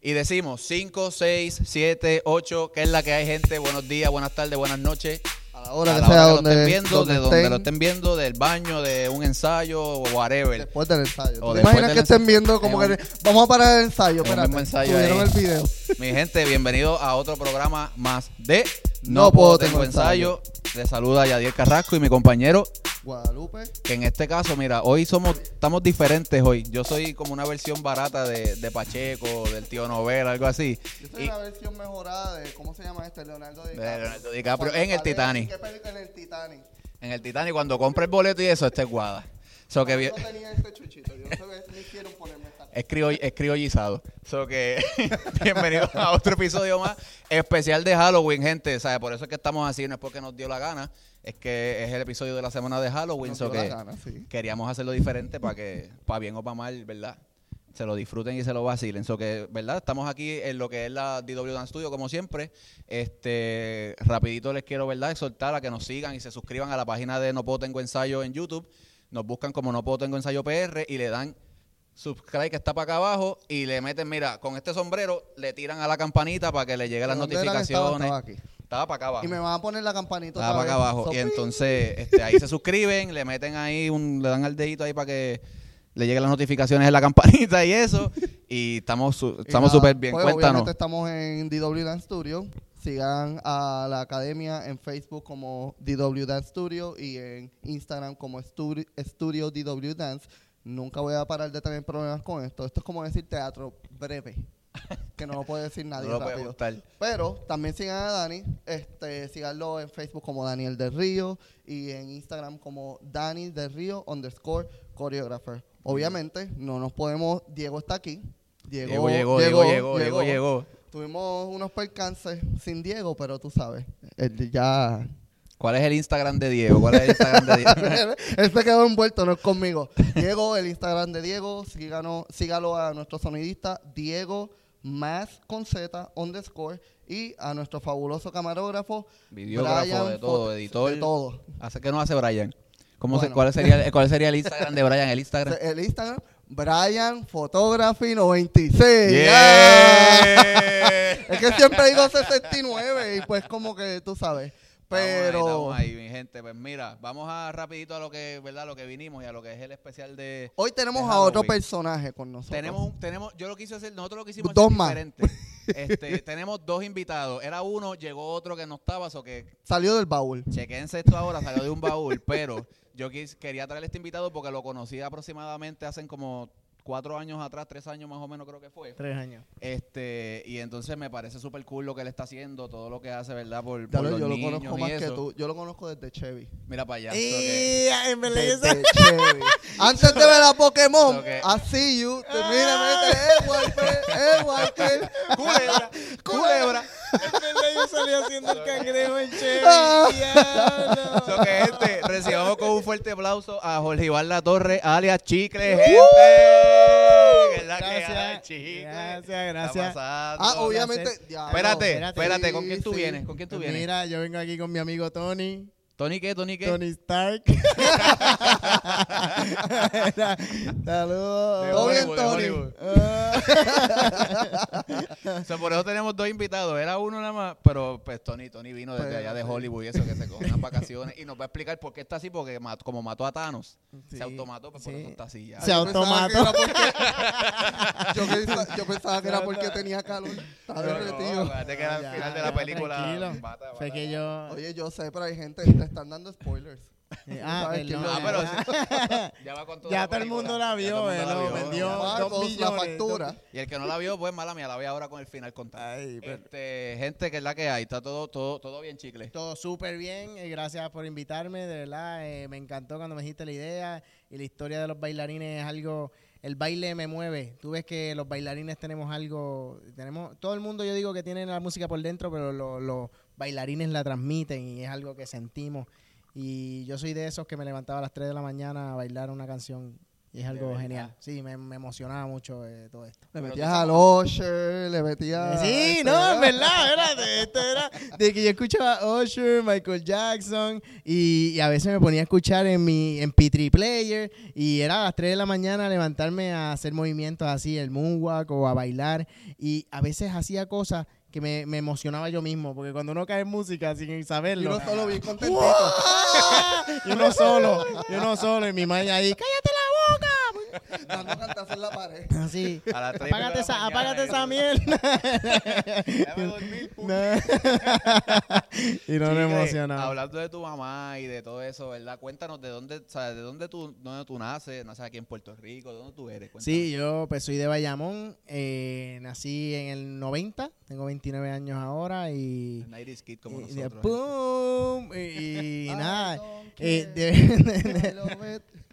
y decimos 5, 6, 7, 8, que es la que hay gente. Buenos días, buenas tardes, buenas noches. A la hora A que la sea hora que donde, lo estén viendo, donde de donde estén, lo estén viendo, del baño, de un ensayo o whatever. después del ensayo. O ¿Tú te después imaginas que estén viendo como que vamos a parar el ensayo? Espérate, ensayo el video. Mi gente, bienvenido a otro programa más de No Puedo Tengo ensayo. Les saluda Yadier Carrasco y mi compañero, Guadalupe. que en este caso, mira, hoy somos, estamos diferentes hoy. Yo soy como una versión barata de, de Pacheco, del tío Novela, algo así. Yo soy Y- la versión mejorada de, ¿cómo se llama este? Leonardo DiCaprio. De Leonardo DiCaprio en el Titanic. ¿Qué película en el Titanic? En el Titanic, cuando compra el boleto y eso, este es guada. So que Yo no tenía este chuchito. Yo no sabía ni quiero esta. Es, es criollizado. So que bienvenidos a otro episodio más especial de Halloween, gente. ¿sabe? Por eso es que estamos así, no es porque nos dio la gana, es que es el episodio de la semana de Halloween. Nos so dio la gana, sí. queríamos hacerlo diferente para que, para bien o para mal, ¿verdad? Se lo disfruten y se lo vacilen. So que, ¿verdad? Estamos aquí en lo que es la DW Dance Studio, como siempre. Este, rapidito les quiero, ¿verdad? Exhortar a que nos sigan y se suscriban a la página de No Puedo Tengo Ensayo en YouTube. Nos buscan como No Puedo Tengo Ensayo PR y le dan subscribe que está para acá abajo y le meten, mira, con este sombrero le tiran a la campanita para que le lleguen las ¿Dónde era que estaba? notificaciones. Estaba aquí. Estaba para acá abajo. Y me van a poner la campanita Estaba para acá abajo. Y entonces este, ahí se suscriben, le meten ahí, un, le dan al dedito ahí para que le lleguen las notificaciones en la campanita y eso. Y estamos su- estamos súper bien. pues, Cuéntanos. Obviamente estamos en DW Dance Studio. Sigan a la academia en Facebook como DW Dance Studio y en Instagram como Studi- Studio DW Dance. Nunca voy a parar de tener problemas con esto. Esto es como decir teatro breve, que no lo puede decir nadie No rápido. Pero también sigan a Dani, este, síganlo en Facebook como Daniel del Río y en Instagram como Dani del Río underscore choreographer. Obviamente no nos podemos, Diego está aquí. Diego, llegó, Diego llegó, llegó. Tuvimos unos percances sin Diego, pero tú sabes, él ya... ¿Cuál es el Instagram de Diego? ¿Cuál es el Instagram de Diego? él se quedó envuelto, no es conmigo. Diego, el Instagram de Diego, síganos, sígalo a nuestro sonidista Diego más con Z underscore y a nuestro fabuloso camarógrafo Videógrafo, Brian de todo, editor. de todo. ¿Hace qué no hace Brian? ¿Cómo se- cuál, sería, el- ¿Cuál sería el Instagram de Brian? El Instagram. El Instagram Brian Photography 96. Yeah. Es que siempre digo 69 y pues como que tú sabes. Pero Estamos ahí, estamos ahí, mi gente. Pues mira, vamos a rapidito a lo que, ¿verdad? Lo que vinimos y a lo que es el especial de... hoy tenemos de a otro personaje con nosotros. Tenemos, tenemos, yo lo quise hacer, nosotros lo quisimos Dos hacer más. diferente. Este, tenemos dos invitados. Era uno, llegó otro que no estaba, o que Salió del baúl. chequense esto ahora, salió de un baúl, pero yo quis- quería traer este invitado porque lo conocí aproximadamente hace como cuatro años atrás, tres años más o menos creo que fue. Tres años. Este, y entonces me parece súper cool lo que él está haciendo, todo lo que hace, ¿verdad? Por, por lo- los yo lo conozco y más que tú. Yo lo conozco desde Chevy. Mira para allá. Y en Desde Chevy. Antes de ver a Pokémon, que- I see you. Te mira, mete, eh, Walker, eh, Walker. culebra, culebra. en verdad yo salí haciendo el cangrejo en Chevy. Ah. diablo. So que gente, recibamos con un fuerte aplauso a Jorge Iván La Torre, alias Chicle, gente. Que hay, Gracias, gracias, gracias. pasando. Ah, obviamente. Espérate, espérate. espérate, ¿con quién tú sí. vienes? ¿Con quién tú vienes? Mira, yo vengo aquí con mi amigo Tony. ¿Tony qué? ¿Tony qué? Tony Stark. Saludos. Todo bien, Tony. Ah. O sea, por eso tenemos dos invitados. Era uno nada más, pero pues Tony, Tony vino desde Pero, allá de. Hollywood y eso, que se cogió unas vacaciones. Y nos va a explicar por qué está así, porque mat- como mató a Thanos, Sí, se automató, pues por sí. eso está así ya. Se que automató. era porque- Yo pensaba, yo pensaba que era porque tenía calor. Estaba No, no, que al Ya, final de la película. Fue mata- que yo. Oye, yo sé, pero hay gente están dando spoilers. Eh, ah, ah, quién perdón, Ah, pero ya. Ya va con toda Ya la todo el película. mundo la Ya vio, todo el eh, mundo la lo vio. vendió. dos Marcos, la millones, factura. Y el que no la vio, pues mala mía, la voy ahora con el final contado. Ay, pero- Este, gente, que es la que hay, está todo, todo, todo bien chicle. Todo súper bien, eh, gracias por invitarme, de verdad, eh, me encantó cuando me dijiste la idea y la historia de los bailarines es algo, el baile me mueve, tú ves que los bailarines tenemos algo, tenemos, todo el mundo yo digo que tiene la música por dentro, pero lo- los bailarines la transmiten y es algo que sentimos y yo soy de esos que me levantaba a las 3 de la mañana a bailar una canción Y es algo genial. Sí, me, me emocionaba mucho eh, todo esto. Le metías al Usher, le metías... Sí, este, no, en verdad, espérate, esto era de que yo escuchaba Usher, Michael Jackson y, y a veces me ponía a escuchar en mi en P3 Player y era a las 3 de la mañana levantarme a hacer movimientos así, el moonwalk o a bailar y a veces hacía cosas que me, me emocionaba yo mismo, porque cuando uno cae en música sin Y saberlo, uno solo bien contentito. y uno solo, y uno solo, y mi madre ahí, ¡cállate! Dando cantazos en la pared. Así, A las media de apágate la esa, mañana, apágate y esa mierda. Déjame dormir, puto. y no me Chique, emocionaba. Hablando de tu mamá y de todo eso, ¿verdad? Cuéntanos de dónde, o sea, de dónde tú, dónde tú naces, naces aquí en Puerto Rico, de dónde tú eres. Cuéntanos. Sí, yo pues soy de Bayamón, eh, nací en el 90, tengo 29 años ahora y... El 90s Kid como y- y- nosotros. ¡pum! Y, y nada, eh, care, de- I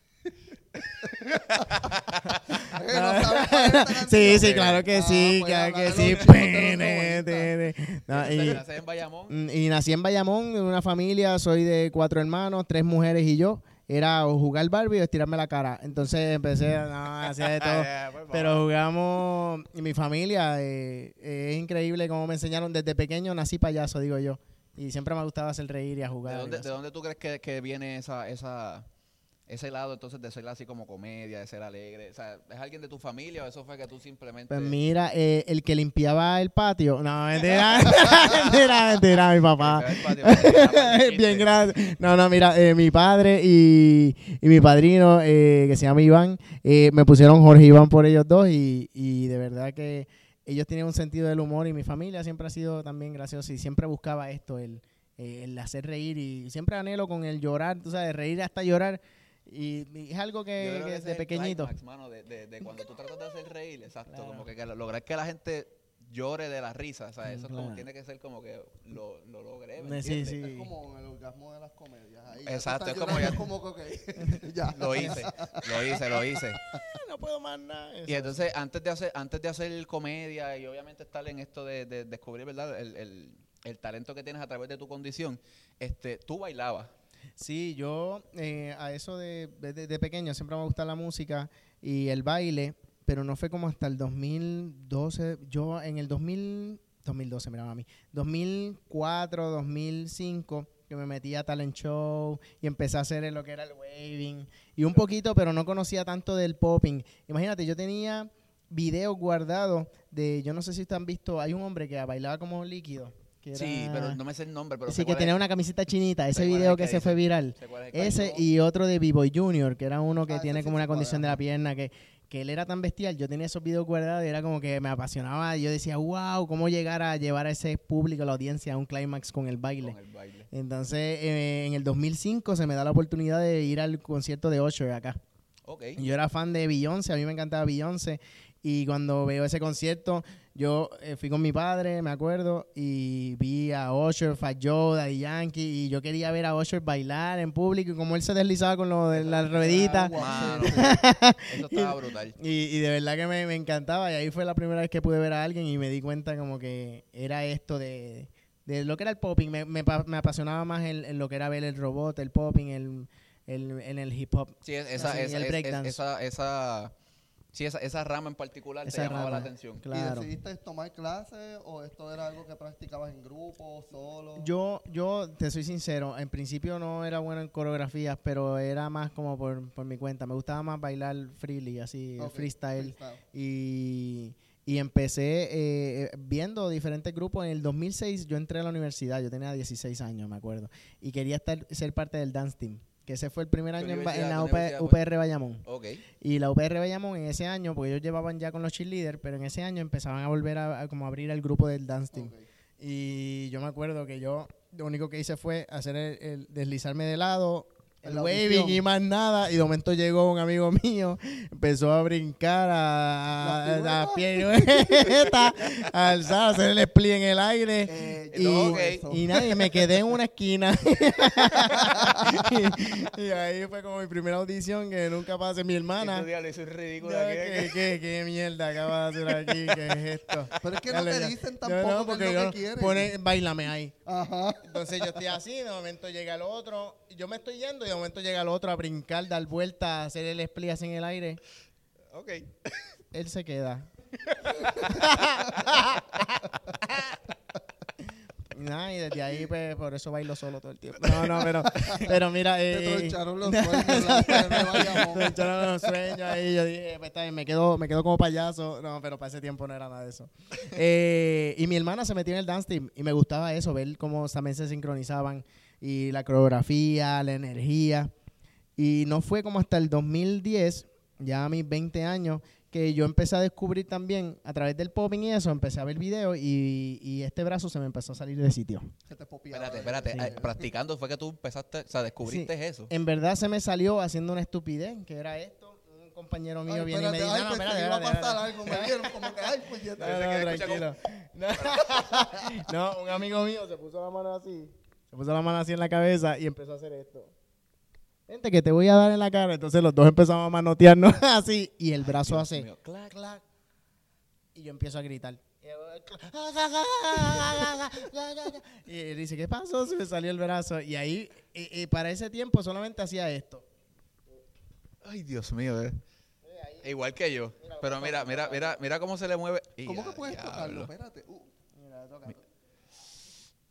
sí, sí, claro que Ah, sí, pues claro que de sí. de Pene, 90. tene. No, Entonces, y- naces en Bayamón. Mm, Y nací en Bayamón, en una familia, soy de cuatro hermanos, tres mujeres y yo. Era o jugar Barbie o estirarme la cara. Entonces empecé, no, hacía de todo. Ah, pues, Pero jugamos, y mi familia, eh, eh, es increíble cómo me enseñaron desde pequeño, nací payaso, digo yo. Y siempre me gustaba hacer reír y a ¿De jugar. y dónde. ¿De dónde tú crees que, que viene esa, esa, ese lado entonces de ser así como comedia, de ser alegre? O sea, ¿es alguien de tu familia o eso fue que tú simplemente... Pues mira, eh, el que limpiaba el patio. No, mentira. mentira, mentira, mi papá. Patio, Bien grande. No, no, mira, eh, mi padre y, y mi padrino, eh, que se llama Iván, eh, me pusieron Jorge Iván por ellos dos y, y de verdad que ellos tienen un sentido del humor y mi familia siempre ha sido también graciosa y siempre buscaba esto, el, eh, el hacer reír y siempre anhelo con el llorar, tú sabes, reír hasta llorar y, y es algo que, que ese es de el pequeñito. mano, de, de, de cuando tú tratas de hacer reír, exacto, Claro. como que, que lograr que la gente llore de la risa, o sea, eso es como, Claro. tiene que ser como que lo, lo logré, ¿me Sí, entiendes? sí. Es como el orgasmo de las comedias. Ahí Exacto, es como ya- como que, ok, ya. Lo hice, lo hice, lo hice. no puedo más nada. Y entonces, antes de hacer, antes de hacer comedia y obviamente estar en esto de, de descubrir, ¿verdad? El, el, el talento que tienes a través de tu condición, este, tú bailabas. Sí, yo eh, a eso de, de, pequeño siempre me gusta la música y el baile, pero no fue como hasta el 2012. Yo en el 2000, 2012, mira mami, 2004, 2005, que me metí a talent show y empecé a hacer lo que era el waving y un poquito, pero no conocía tanto del popping. Imagínate, yo tenía videos guardados de, yo no sé si han visto, hay un hombre que bailaba como líquido. Que Sí, pero no me sé el nombre, pero sí, que tenía es. una camiseta chinita, ese es video que, que se fue viral. Es Ese y otro de B-Boy Junior, que era uno que Ah, tiene como una condición de la pierna, que, que él era tan bestial. Yo tenía esos videos guardados y era como que me apasionaba. Yo decía, wow, cómo llegar a llevar a ese público, a la audiencia, a un clímax con el baile. Con el baile. Entonces, eh, en el 2005 se me da la oportunidad de ir al concierto de Usher acá. Ok. Yo era fan de Beyoncé, a mí me encantaba Beyoncé. Y cuando veo ese concierto, yo eh, fui con mi padre, me acuerdo, y vi a Usher, Fat Joe, Daddy Yankee, y yo quería ver a Usher bailar en público, y como él se deslizaba con lo de la ruedita. Ah, Mano, sí. eso estaba brutal. Y, y de verdad que me, me encantaba, y ahí fue la primera vez que pude ver a alguien y me di cuenta como que era esto de, de lo que era el popping. Me, me, me apasionaba más en, en lo que era ver el robot, el popping, el, el, en el hip hop. Sí, es- esa, Así, esa, el esa, esa, sí, esa, esa rama en particular Esa te llamaba la atención. Claro. ¿Y decidiste tomar clases o esto era algo que practicabas en grupo, solo? Yo, yo te soy sincero, en principio no era bueno en coreografías, pero era más como por, por mi cuenta. Me gustaba más bailar freely, así, freestyle. Y, y empecé eh, eh, viendo diferentes grupos. En el 2006 yo entré a la universidad, yo tenía 16 años, me acuerdo. Y quería estar, ser parte del dance team. Que ese fue el primer ¿Qué año en, la. UPR Bayamón. Ok. Y la UPR Bayamón en ese año, porque ellos llevaban ya con los cheerleaders, pero en ese año empezaban a volver a, a como abrir el grupo del dance team. Y yo me acuerdo que yo lo único que hice fue hacer el, el deslizarme de lado, el waving y más nada. Y de momento llegó un amigo mío, empezó a brincar, a, La pirueta, a alzar, a hacer el split en el aire. Eh, Y, No, ok. y nada, y me quedé en una esquina. y, y ahí fue como mi primera audición que nunca pasé. Mi hermana. Ridículo No. ¿qué, qué, qué mierda acabas de hacer aquí? ¿Qué es esto? Pero es que no te dicen tampoco no, porque yo- que quieren. Pone, bailame ahí. Ajá. Entonces yo estoy así, de momento llega el otro, yo me estoy yendo y de momento llega el otro a brincar, dar vuelta, hacer el split así en el aire. Ok. Él se queda. Nada, y desde ahí, pues, por eso bailo solo todo el tiempo. No, no, pero, pero mira. Te Eh, troncharon los sueños. la me echaron los sueños ahí. Yo dije, pues está bien, me quedo, me quedo como payaso. No, pero para ese tiempo no era nada de eso. Eh, y mi hermana se metió en el dance team y me gustaba eso, ver cómo también se sincronizaban y la coreografía, la energía. Y no fue como hasta el 2010, ya a mis 20 años, que yo empecé a descubrir también a través del popping y eso, empecé a ver videos y, y este brazo se me empezó a salir de sitio. Se te popeaba. Espérate, espérate. Sí. eh, practicando fue que tú empezaste, o sea, descubriste eso. En verdad se me salió haciendo una estupidez, que era esto. Un compañero mío Ay, viene y me espérate, dice, ay, no, espérate, iba a espérate, pasar espérate". algo. Me vieron como que, ay, pues ya No, te- no, tranquilo. No. No, un amigo mío se puso la mano así. Se puso la mano así en la cabeza y empezó a hacer esto. Vente que te voy a dar en la cara. Entonces los dos empezamos a manotearnos así y el brazo Dios hace mío. clac, clac. Y yo empiezo a gritar. Y dice, ¿qué pasó? Se me salió el brazo. Y ahí, y- y para ese tiempo solamente hacía esto. Ay, Dios mío, eh. Igual que yo. Pero mira, mira, mira, mira cómo se le mueve. ¿Cómo que puedes tocarlo? Espérate. Uh, Mira, toca.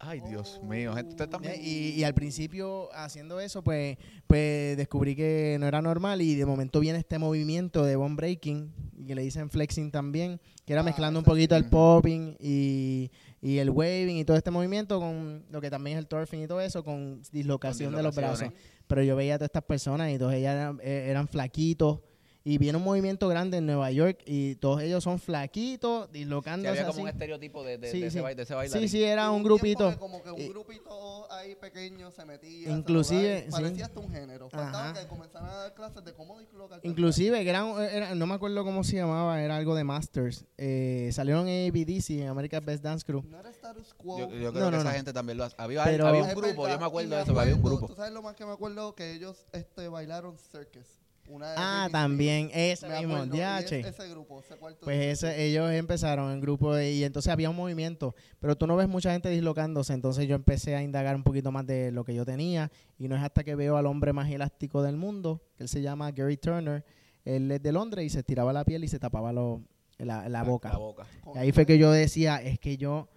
Ay, Dios mío. Gente, usted también. Y, y al principio haciendo eso, pues, pues descubrí que no era normal y de momento viene este movimiento de bone breaking, y que le dicen flexing también, que era Ah, mezclando un poquito el popping y, y el waving y todo este movimiento con lo que también es el turfing y todo eso, con dislocación Con de los brazos. Pero yo veía a todas estas personas y todos ellas eran, eh, eran flaquitos. Y viene un movimiento grande en Nueva York y todos ellos son flaquitos, Sí, dislocándose había así. como un estereotipo de, de, Sí, de ese, sí. baile, de ese Sí, bailarín. sí, era hubo un tiempo grupito. que como que un grupito ahí pequeño se metía. Inclusive, sí. Parecía hasta un género. Faltaba Ajá. que comenzaran a dar clases de cómo dislocar. Inclusive, eran, era- no me acuerdo cómo se llamaba, era algo de Masters. Eh, salieron en ABDC, en America's Best Dance Crew. No era status quo. Yo, yo creo No, que no, esa no. gente también lo hace. Había, Pero- había un grupo, verdad, yo me acuerdo de eso, que había un acuerdo, grupo. ¿Tú sabes lo más que me acuerdo? Que ellos este, bailaron Circus. Una de Ah, también, ese mismo, acuerdo, y DH. es- ese grupo, ese cuarto Pues ese, ellos empezaron en grupo de- y entonces había un movimiento, pero tú no ves mucha gente dislocándose, entonces yo empecé a indagar un poquito más de lo que yo tenía y no es hasta que veo al hombre más elástico del mundo, que él se llama Gary Turner, él es de Londres y se estiraba la piel y se tapaba lo- la, la boca. La boca. Y ahí fue que yo decía, es que yo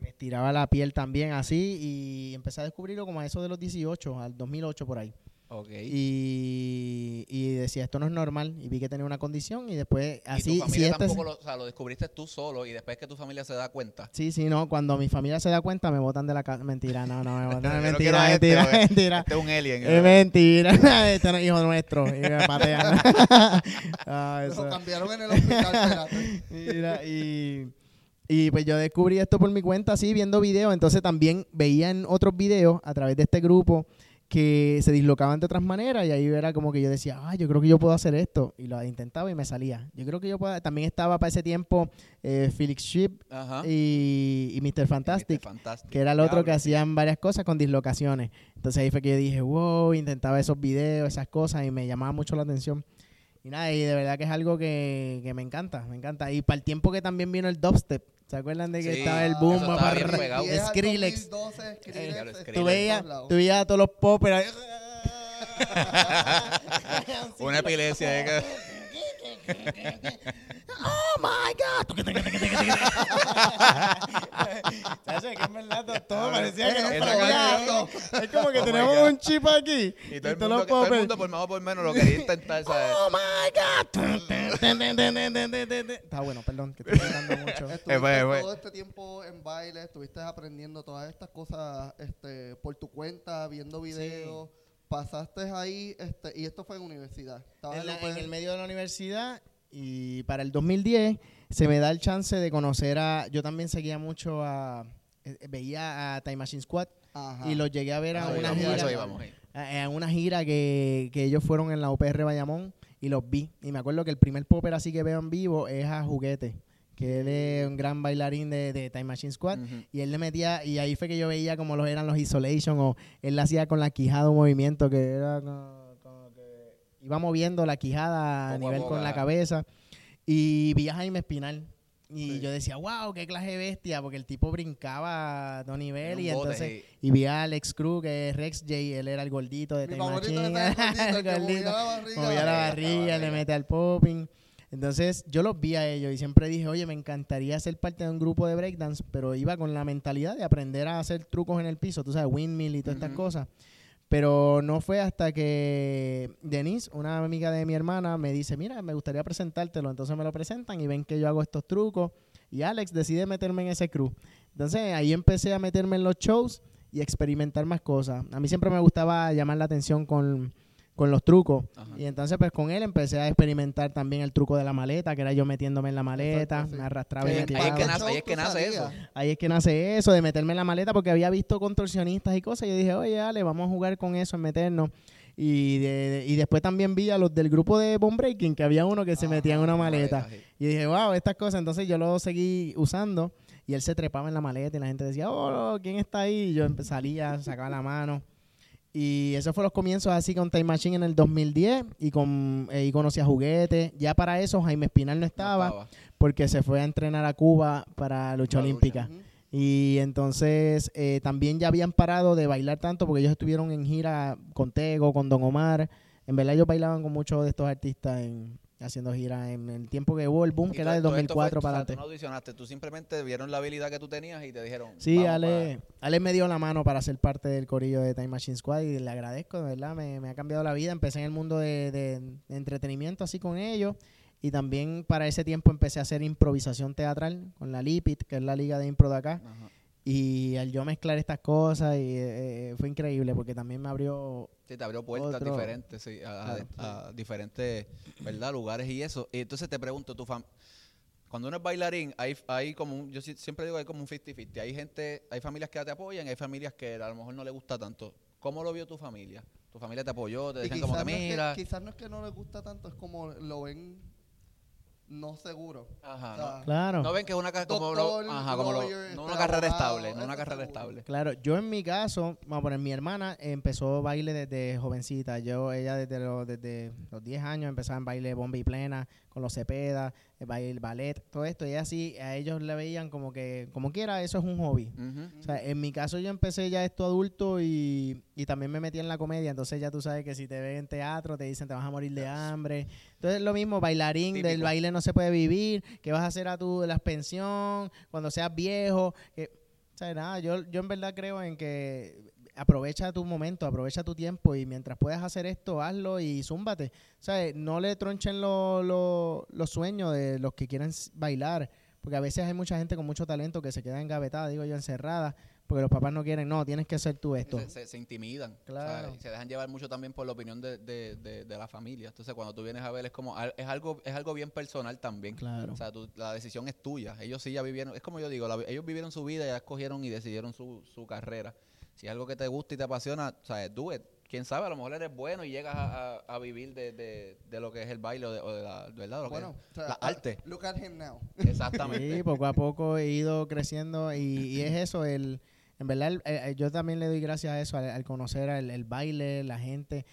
me estiraba la piel también así y empecé a descubrirlo como a eso de los 18, al 2008 por ahí. Ok. Y, y decía, esto no es normal. Y vi que tenía una condición y después y así, tu si familia este... tampoco lo, o sea, lo descubriste tú solo y después que tu familia se da cuenta. Sí, sí, no, cuando mi familia se da cuenta me botan de la casa. Mentira, no, no, me botan. Yo no mentira, este, mentira, mentira. Este es un alien. Es mentira, este no es hijo nuestro. Y me patean. Ah, Lo eso. cambiaron en el hospital. espérate. Mira, y, y pues yo descubrí esto por mi cuenta, así, viendo videos. Entonces también veía en otros videos a través de este grupo que se dislocaban de otras maneras y ahí era como que yo decía, ah, yo creo que yo puedo hacer esto. Y lo intentaba y me salía. Yo creo que yo puedo. También estaba para ese tiempo eh, Felix Ship y, y Mr. Fantastic. Fantastic. Que era el otro que hacían varias cosas con dislocaciones. Entonces ahí fue que yo dije, wow, intentaba esos videos, esas cosas y me llamaba mucho la atención. Y nada, y de verdad que es algo que, que me encanta, me encanta. Y para el tiempo que también vino el dubstep, ¿se acuerdan de que Sí, estaba el boom? eso estaba bien pegado. Skrillex. 2012, Eh, Skrillex. claro, está Skrillex. Tú en veías, todos a los poppers ahí. Una epilepsia. eh, ¡Oh, my God! Que en verdad todo parecía que no Esa sabía. canción. Es como que Oh, my tenemos God. un chip aquí. que- Y todo el, mundo, todo el mundo por más o por menos lo quería intentar, ¿sabes? ¡Oh, my God! Está bueno, perdón, que estoy hablando mucho. Estuviste Eh, pues, pues. todo este tiempo en baile, estuviste aprendiendo todas estas cosas este, por tu cuenta, viendo videos. Pasaste ahí, este, y esto fue en universidad. En, la- en el medio de la universidad y para el 2010 se me da el chance de conocer a... Yo también seguía mucho a... eh, Veía a Time Machine Squad Ajá. y los llegué a ver a Ah, una gira. íbamos, a- a una gira que, que ellos fueron en la UPR Bayamón y los vi. Y me acuerdo que el primer popper así que veo en vivo es a Juguete, que él es un gran bailarín de, de Time Machine Squad. Y él le metía, y ahí fue que yo veía como los eran los Isolation, o él le hacía con la quijada un movimiento que era como, como que iba moviendo la quijada a nivel con la cabeza. Y vi a Jaime Espinal. Y Sí. yo decía, wow, qué clase de bestia, porque el tipo brincaba a dos niveles. Y bote, entonces, sí. y vi a Alex Cruz, que es Rex J, él era el gordito de Machine, el El gordito la barriga. movía la barriga, le mete al popping. Entonces yo los vi a ellos y siempre dije, oye, me encantaría ser parte de un grupo de breakdance, pero iba con la mentalidad de aprender a hacer trucos en el piso, tú sabes, windmill y todas estas cosas. Pero no fue hasta que Denise, una amiga de mi hermana, me dice, mira, me gustaría presentártelo. Entonces me lo presentan y ven que yo hago estos trucos. Y Alex decide meterme en ese crew. Entonces ahí empecé a meterme en los shows y experimentar más cosas. A mí siempre me gustaba llamar la atención con, con los trucos. Ajá. Y entonces pues con él empecé a experimentar también el truco de la maleta, que era yo metiéndome en la maleta, Exacto, sí. me arrastraba y Ahí me es que tiraba. nace- ahí es que nace eso. Ahí es que nace eso, de meterme en la maleta, porque había visto contorsionistas y cosas. Y yo dije, oye, Ale, vamos a jugar con eso, en meternos. Y, de- de- y después también vi a los del grupo de Bone Breaking, que había uno que se Ajá, metía en una maleta. Y dije, wow, estas cosas. Entonces yo lo seguí usando. Y él se trepaba en la maleta y la gente decía, oh, ¿quién está ahí? Y yo salía, sacaba la mano. Y esos fueron los comienzos así con Time Machine en el 2010. Y, con, eh, y conocí a Juguete. Ya para eso Jaime Espinal no No estaba, porque se fue a entrenar a Cuba para lucha olímpica. Y entonces eh, también ya habían parado de bailar tanto porque ellos estuvieron en gira con Tego, con Don Omar. En verdad ellos bailaban con muchos de estos artistas en, haciendo giras en el tiempo que hubo el boom, que era de todo esto fue- 2004 o sea, para Tú no audicionaste, tú simplemente vieron la habilidad que tú tenías y te dijeron. Sí, Ale, Ale me dio la mano para ser parte del corillo de Time Machine Squad y le agradezco, de verdad, me, me ha cambiado la vida. Empecé en el mundo de, de- de entretenimiento así con ellos y también para ese tiempo empecé a hacer improvisación teatral con la Lipit, que es la liga de impro de acá. para- Ajá. Y al yo mezclar estas cosas y, eh, fue increíble porque también me abrió Sí, te abrió puertas Otro- diferentes, sí, a, a- Claro, a diferentes, ¿verdad? Lugares y eso. Y entonces te pregunto, tu fam cuando uno es bailarín, hay, hay como un, yo siempre digo hay como un 50-50. Hay gente, hay familias que te apoyan, hay familias que a lo mejor no les gusta tanto. ¿Cómo lo vio tu familia? ¿Tu familia te apoyó? ¿Te decían como que quizás no, es mira? que, quizás no es que no les gusta tanto, es como lo ven no seguro. Ajá, O sea, no. Claro. No ven que es una, como lo- ajá, como lo- no una carrera estable, no una carrera seguro. estable. Claro, yo en mi caso, vamos a poner, mi hermana empezó baile desde jovencita. Yo, ella desde los, desde los 10 años empezaba en baile bomba y plena, con los Cepeda, el baile, el ballet, todo esto. Y así, a ellos le veían como que, como quiera, eso es un hobby. O sea, en mi caso yo empecé ya esto adulto y, y también me metí en la comedia. Entonces ya tú sabes que si te ven en teatro te dicen te vas a morir de hambre. Entonces lo mismo, bailarín, del baile no se puede vivir. ¿Qué vas a hacer a tu la pensión cuando seas viejo? Que, o sea, nada, yo, yo en verdad creo en que aprovecha tu momento, aprovecha tu tiempo y mientras puedas hacer esto, hazlo y zúmbate. O sea, no le tronchen lo- lo- los sueños de los que quieren bailar. Porque a veces hay mucha gente con mucho talento que se queda engavetada, digo yo, encerrada, porque los papás no quieren, no, tienes que ser tú esto. Se, se- se intimidan. Claro. o sea, y se dejan llevar mucho también por la opinión de, de, de- de la familia. Entonces, cuando tú vienes a ver, es como es algo es algo bien personal también. Claro. O sea, tú- la decisión es tuya. Ellos sí ya vivieron, es como yo digo, la- ellos vivieron su vida, ya escogieron y decidieron su, su carrera. Si es algo que te gusta y te apasiona, o sea, do it. Quién sabe, a lo mejor eres bueno y llegas a, a- a vivir de, de- de lo que es el baile o de, o de la, ¿verdad? Lo que Bueno, es o sea, la ah, arte. Look at him now. Exactamente. Sí, poco a poco he ido creciendo y, y es eso, el, en verdad el- eh, yo también le doy gracias a eso, al, al conocer el, el baile, la gente.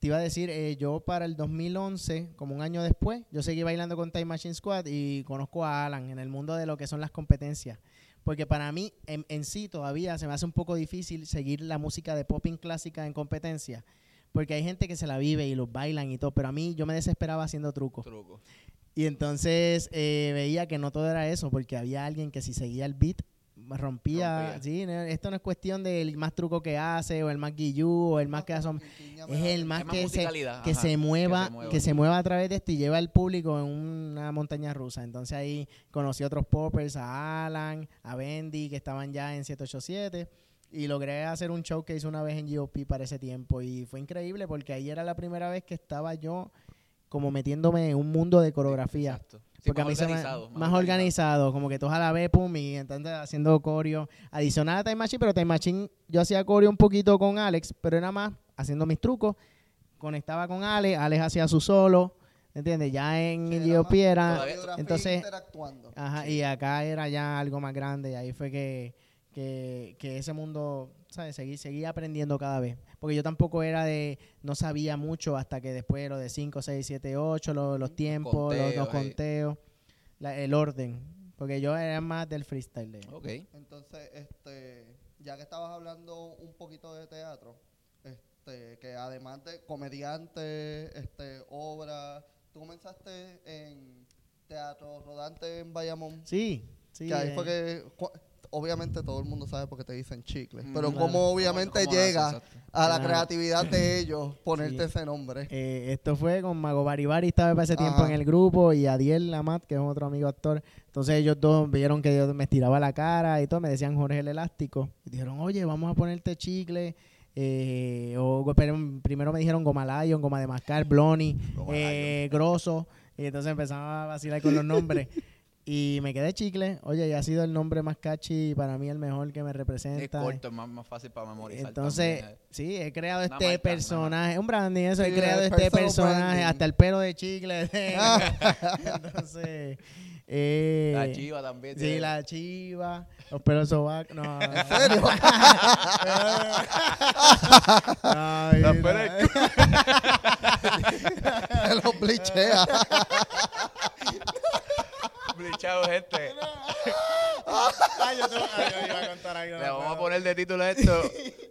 Te iba a decir, eh, yo para el 2011, como un año después, yo seguí bailando con Time Machine Squad y conozco a Alan en el mundo de lo que son las competencias. Porque para mí, en, en sí, todavía se me hace un poco difícil seguir la música de popping clásica en competencia. Porque hay gente que se la vive y los bailan y todo, pero a mí yo me desesperaba haciendo trucos. Truco. Y entonces eh, veía que no todo era eso, porque había alguien que si seguía el beat rompía. Rompía. Sí, esto no es cuestión del más truco que hace, o el más guillú, o el más que hace. Es el más, que, se, que, ajá, se mueva, que se mueva. que se mueva a través de esto y lleva al público en una montaña rusa. Entonces ahí conocí a otros poppers, a Alan, a Bendy, que estaban ya en 787. Y logré hacer un show que hice una vez en GOP para ese tiempo. Y fue increíble porque ahí era la primera vez que estaba yo como metiéndome en un mundo de coreografía. Exacto. Sí, porque a más mí se me- organizado, más organizado, como que todos a la vez, pum, y entonces haciendo coreo. Adicional a Time Machine, pero Time Machine yo hacía coreo un poquito con Alex, pero era más haciendo mis trucos. Conectaba con Alex, Alex hacía su solo, ¿entiendes? Ya en Sí, era entonces, interactuando. ajá, y acá era ya algo más grande y ahí fue que, que, que ese mundo, ¿sabes? Seguí, seguía aprendiendo cada vez. Porque yo tampoco era de, no sabía mucho hasta que después lo de 5, 6, 7, 8, lo- los tiempos, los, los conteos, la- el orden. Porque yo era más del freestyle. de- Ok. Entonces, este, ya que estabas hablando un poquito de teatro, este, que además de comediante, este, obra, tú comenzaste en teatro rodante en Bayamón. Sí, sí. que ahí eh, fue que, cu- obviamente todo el mundo sabe porque te dicen chicle, Mm, pero claro. como obviamente ¿Cómo- cómo nace? llega a la Claro. creatividad de ellos ponerte Sí. ese nombre. Eh, esto fue con Mago Baribari, estaba para ese tiempo en el grupo, y Adiel Lamat, que es otro amigo actor. Entonces ellos dos vieron que yo me estiraba la cara y todo, me decían Jorge el Elástico. Y dijeron, oye, vamos a ponerte chicle. Eh, o, pero primero me dijeron goma lion, goma de mascar, bloni, eh, grosso. Y entonces empezamos a vacilar con los nombres. Y me quedé chicle. Oye, y ha sido el nombre más catchy y para mí el mejor que me representa. Es corto, es más, más fácil para memorizar. Entonces, también. sí, he creado Una este marca, personaje, un branding, eso, Sí, he creado este personaje, branding. hasta el pelo de chicle. Entonces, eh, La chiva también. Sí, tiene- la chiva, los pelos sobacos, no. no, ¿En serio? no, y La la- pera- Te lo blichea. Blichado, gente. Ay, yo, te- ay, yo iba a contar algo. Le vamos a poner de título esto.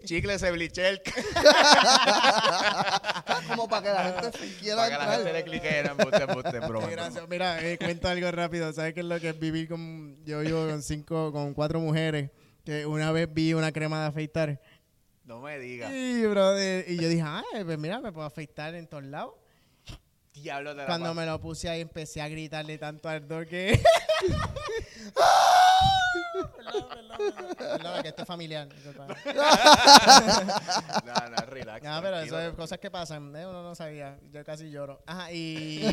Chicle se blichea el Como para que la gente se quiera Para que la gente le clique en embuste, embuste, broma. Mira, eh, cuento algo rápido. ¿Sabes qué es lo que es vivir con... Yo vivo con cinco, con cuatro mujeres. Que una vez vi una crema de afeitar. No me digas. Y, brother, y yo dije, ah, pues mira, me puedo afeitar en todos lados. Diablo de la Cuando paz. me lo puse ahí empecé a gritarle tanto ardor que... perdón, perdón, perdón. Perdón, que esto es familiar. No, no, relax. No, pero eso es cosas que pasan. ¿eh? Uno no sabía. Yo casi lloro. Ajá, y...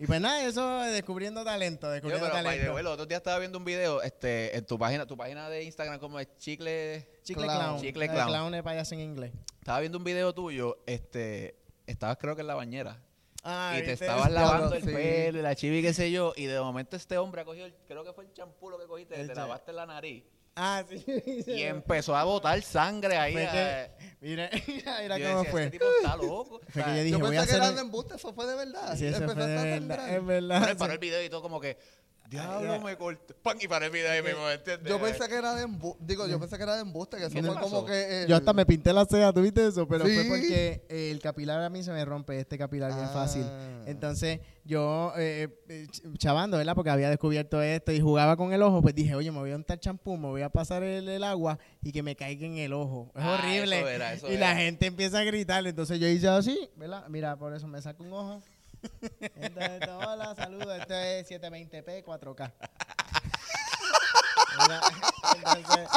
y pues nada, eso descubriendo talento, Yo, descubriendo pero, by the talento. way, los otros días estaba viendo un video este, en tu página, tu página de Instagram como es Chicle. Chicle Clown. clown. Chicle El clown. clown es payaso en inglés. Estaba viendo un video tuyo, este, estabas creo que en la bañera. Ah, y te estabas lavando el sí. pelo y la chiva y qué sé yo. Y de momento este hombre ha cogido, el- creo que fue el champú lo que cogiste, que te lavaste la nariz. Ah, sí. Y empezó a botar sangre ahí. Mira, mira, mira Yo cómo decía, fue. Este tipo está loco. O sea, yo dije, Yo voy a pensé que hacer... era de embuste, eso fue de verdad. Sí, eso fue de verdad. Es verdad. Bueno, y paró el video y todo como que, diablo, me cortó. Pan, y video ahí mismo, ¿entiendes? Yo pensé que era de embuste, digo, yo pensé que era de embuste, que eso ¿Qué te fue como que... el- Yo hasta me pinté la ceja, ¿tuviste eso? Pero fue Sí. porque eh, el capilar a mí se me rompe, este capilar bien Ah. fácil. Entonces, yo, eh, eh, ch- chavando, ¿verdad? Porque había descubierto esto y jugaba con el ojo, pues dije, oye, me voy a untar champú, me voy a pasar el, el agua y que me caiga en el ojo. Es Ah, horrible. eso era, eso y la era. gente empieza a gritar. Entonces yo hice así, ¿verdad? Mira, por eso me saco un ojo. Entonces, hola, saludos. Esto es 720p 4K. Mira, entonces,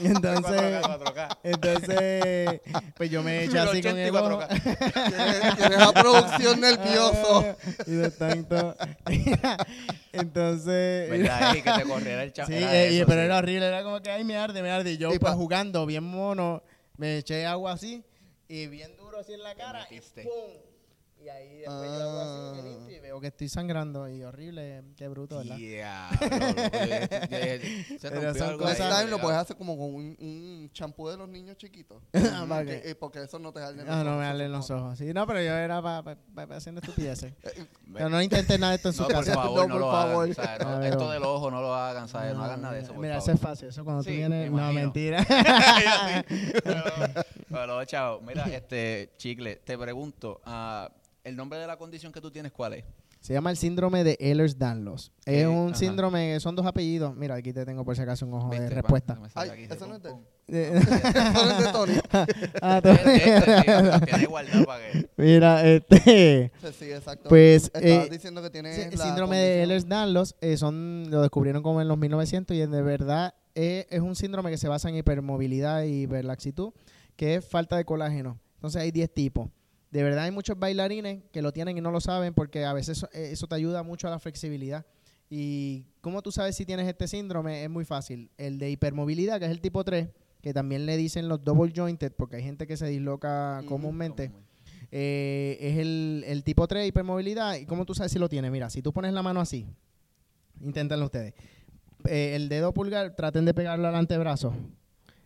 entonces, 4K. entonces, pues yo me eché así con el ojo. 1080 Tienes, a producción nervioso. y de tanto. Entonces. ¿Verdad? Y que te corriera el champú. Sí, y- pero era horrible, era como que, ay, me arde, me arde. Y yo, Y pues pa- jugando, bien mono, me eché agua así, y bien duro así en la cara, y. ¡pum! Y ahí después yo hago así, me Ah. limpio y veo que estoy sangrando, y horrible, qué bruto, ¿verdad? Se Pero rompió son algo cosas- time lo puedes hacer como con un, un champú de los niños chiquitos. Ah, ¿para Que- qué? eh, porque eso no te arde No, no me arden los ojos. Sí, no, pero yo era para haciendo estupideces. Eh, Pero no intenté nada de esto en su No, por casa. favor, No, no, por lo favor. hagan. ¿sabes? No, esto del ojo no lo hagan, ¿sabes? No hagan nada de eso, por Mira, eso favor. es fácil. Eso cuando Sí, tú vienes. me No, imagino. mentira. Pero, pero, chao, mira, este, Chicle, te pregunto, ah, ¿el nombre de la condición que tú tienes cuál es? Se llama el síndrome de Ehlers-Danlos. Eh, Es un ajá. síndrome, son dos apellidos. Mira, aquí te tengo por si acaso un ojo de respuesta. pa, Ay, aquí, eso no es de- pum, pum. Eh, Eso no es de Tony. ah, tú- Es de este, tío, Tiene igualdad para que... Mira, este. Sí, exacto. Pues, Estabas eh, diciendo que tiene Sí, el la síndrome de. Ehlers-Danlos eh, son lo descubrieron como en los 1900 y de verdad eh, es un síndrome que se basa en hipermovilidad y hiperlaxitud, que es falta de colágeno. Entonces hay 10 tipos. De verdad hay muchos bailarines que lo tienen y no lo saben porque a veces eso, eso te ayuda mucho a la flexibilidad. Y cómo tú sabes si tienes este síndrome es muy fácil. El de hipermovilidad, que es el tipo 3, que también le dicen los double jointed porque hay gente que se disloca comúnmente. Eh, es el, el tipo 3 hipermovilidad. ¿Y cómo tú sabes si lo tiene? Mira, si tú pones la mano así, inténtenlo ustedes. Eh, el dedo pulgar, traten de pegarlo al antebrazo.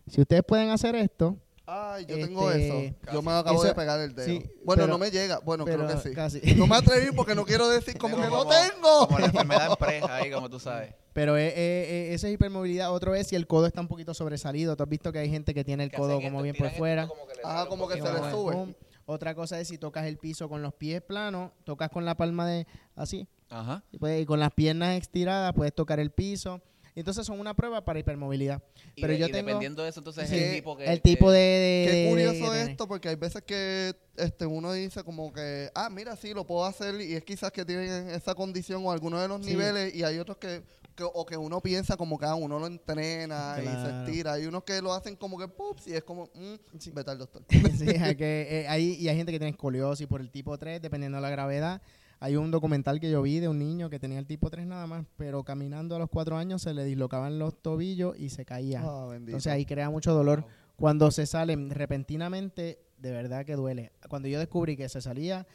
Si ustedes pueden hacer esto, Ay, yo tengo Este, eso. Yo me acabo eso- de pegar el dedo. sí, bueno, pero- no me llega. Bueno, creo que sí. casi. No me atreví porque no quiero decir como que Como- lo tengo. Como la enfermedad en preja ahí, como tú sabes. Pero eh, eh, eh, esa es hipermovilidad. Otro es si el codo está un poquito sobresalido. Tú has visto que hay gente que tiene el Que codo como esto, bien por fuera. como que le Ajá, un como que se le sube. Otra cosa es si tocas el piso con los pies planos, tocas con la palma de así, Ajá. y, puedes- y con las piernas estiradas puedes tocar el piso. Y entonces son una prueba para hipermovilidad. Y, Pero de- yo y tengo- dependiendo de eso, entonces Sí, el tipo que... el tipo que- de, de- Qué curioso de- esto, porque hay veces que este uno dice como que, ah, mira, sí, lo puedo hacer, y es quizás que tienen esa condición o alguno de los Sí. niveles, y hay otros que, que- o que uno piensa como que ah, uno lo entrena y se Claro. estira, hay unos que lo hacen como que, pups, y es como, mm, Sí. vete al doctor. Sí, hay que, eh, hay, y hay gente que tiene escoliosis por el tipo 3, dependiendo de la gravedad. Hay un documental que yo vi de un niño que tenía el tipo 3 nada más, pero caminando a los cuatro años se le dislocaban los tobillos y se caía. Ah. Entonces ahí crea mucho dolor. Cuando se salen repentinamente, de verdad que duele. Cuando yo descubrí que se salía,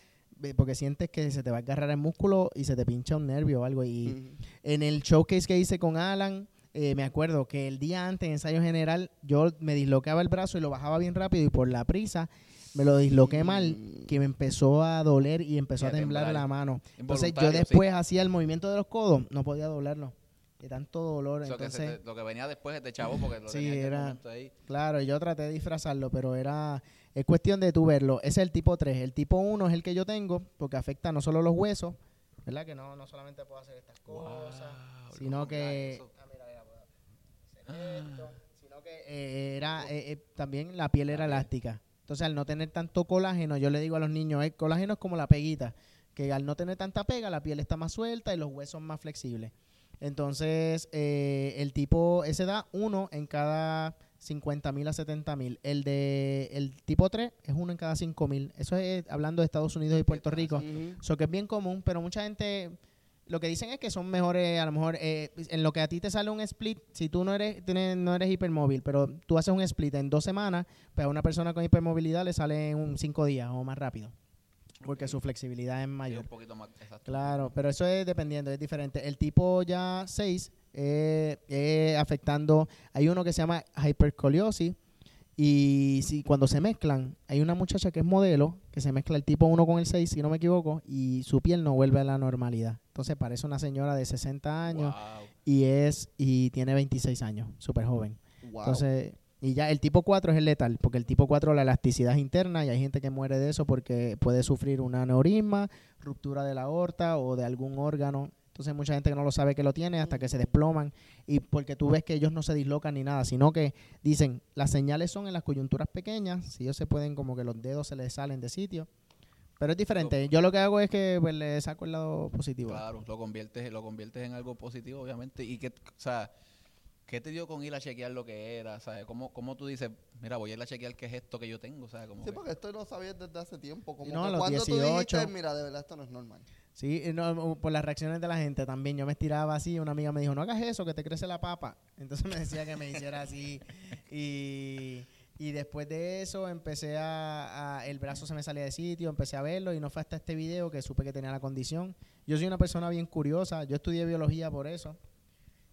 porque sientes que se te va a agarrar el músculo y se te pincha un nervio o algo. Y en el showcase que hice con Alan, eh, me acuerdo que el día antes, en ensayo general, yo me disloqueaba el brazo y lo bajaba bien rápido y por la prisa me lo disloqué mal, que me empezó a doler y empezó Y a temblar temblar. la mano. Entonces yo sí. después hacía el movimiento de los codos, no podía doblarlo. De tanto dolor. Que Entonces, te- lo que venía después de chavo porque lo Sí, tenía aquel era- ahí. Claro, yo traté de disfrazarlo, pero era es cuestión de tú verlo. Ese es el tipo 3. El tipo 1 es el que yo tengo porque afecta no solo los huesos, ¿verdad? Que no, no solamente puedo hacer estas cosas, Wow, sino ¿cómo que... Ah, mira, mira, esto, sino que eh, era eh, eh, también la piel era elástica. Entonces, al no tener tanto colágeno, yo le digo a los niños, el colágeno es como la peguita, que al no tener tanta pega, la piel está más suelta y los huesos más flexibles. Entonces, eh, el tipo, ese da uno en cada 50 mil a 70 mil. El de el tipo 3 es uno en cada 5 mil. Eso es hablando de Estados Unidos y Puerto Rico. Eso que es bien común, pero mucha gente lo que dicen es que son mejores, a lo mejor eh, en lo que a ti te sale un split, si tú no eres tienes- no eres hipermóvil, pero tú haces un split en dos semanas, pues a una persona con hipermovilidad le sale en un cinco días o más rápido, porque su flexibilidad es mayor. un poquito más exacto. Claro, pero eso es dependiendo, es diferente. El tipo ya 6 es afectando, hay uno que se llama hipercoliosis y si cuando se mezclan, hay una muchacha que es modelo, que se mezcla el tipo 1 con el 6, si no me equivoco, y su piel no vuelve a la normalidad. Entonces parece una señora de 60 años Wow. y es y tiene 26 años, súper joven. Wow. Entonces, y ya el tipo 4 es el letal, porque el tipo 4 la elasticidad es interna y hay gente que muere de eso porque puede sufrir un aneurisma, ruptura de la aorta o de algún órgano. Entonces mucha gente que no lo sabe que lo tiene hasta que se desploman y porque tú ves que ellos no se dislocan ni nada, sino que dicen, las señales son en las coyunturas pequeñas, si ellos se pueden como que los dedos se les salen de sitio. Pero es diferente. Yo lo que hago es que pues, le saco el lado positivo. Claro, lo conviertes, lo conviertes en algo positivo, obviamente. Y que, o sea, ¿qué te dio con ir a chequear lo que era? ¿Sabes? ¿Cómo, cómo tú dices, mira, voy a ir a chequear qué es esto que yo tengo? ¿Sabes? Como Sí, que- porque esto lo sabías desde hace tiempo. Como no, a los cuando tú 18. dijiste, mira, de verdad esto no es normal. Sí, no, por las reacciones de la gente también. Yo me estiraba así, una amiga me dijo, no hagas eso, que te crece la papa. Entonces me decía que me hiciera así. Y, y después de eso empecé a, a- El brazo se me salía de sitio, empecé a verlo y no fue hasta este video que supe que tenía la condición. Yo soy una persona bien curiosa, yo estudié biología por eso.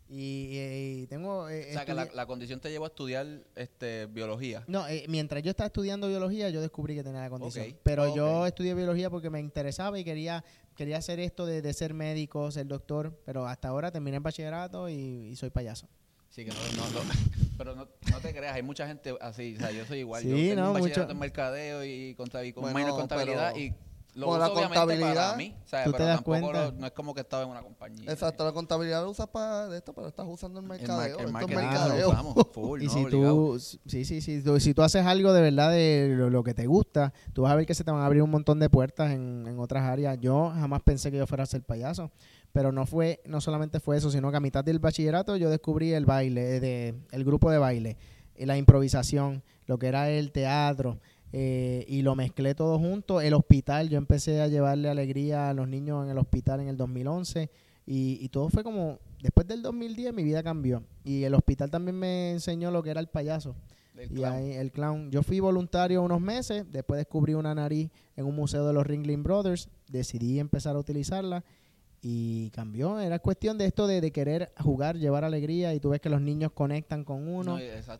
Y, y tengo... eh, o sea, que la, la condición te llevó a estudiar este, biología. no, eh, mientras yo estaba estudiando biología, yo descubrí que tenía la condición. Pero yo estudié biología porque me interesaba y quería quería hacer esto de, de ser médico, ser doctor. Pero hasta ahora terminé el bachillerato y, y soy payaso. Sí, que no, no, no- pero no, no te creas, hay mucha gente así, o sea, yo soy igual. Sí, yo tengo no, un bachillerato mucho- en mercadeo y, conta- y con Bueno, minor contabilidad pero y lo uso la obviamente para contabilidad, mí, ¿sabes? ¿tú pero te das tampoco cuenta? lo- no es como que estaba en una compañía. Exacto, la contabilidad lo usas para de esto, pero estás usando el El, mar- mercadeo. el Esto es marketing mercadeo. lo usamos, full, y ¿no? si Obligado. tú, sí, sí, sí, tú- si tú haces algo de verdad de lo, lo que te gusta, tú vas a ver que se te van a abrir un montón de puertas en, en otras áreas. Yo jamás pensé que yo fuera a ser payaso, pero no fue, no solamente fue eso, sino que a mitad del bachillerato yo descubrí el baile, de, el grupo de baile, y la improvisación, lo que era el teatro, eh, y lo mezclé todo junto. El hospital, yo empecé a llevarle alegría a los niños en el hospital en el 2011 y, y todo fue como, después del 2010 mi vida cambió y el hospital también me enseñó lo que era el payaso. Y clown. ahí el clown. Yo fui voluntario unos meses, después descubrí una nariz en un museo de los Ringling Brothers, decidí empezar a utilizarla y cambió. Era cuestión de esto de, de querer jugar, llevar alegría y tú ves que los niños conectan con uno. No, y eh, eso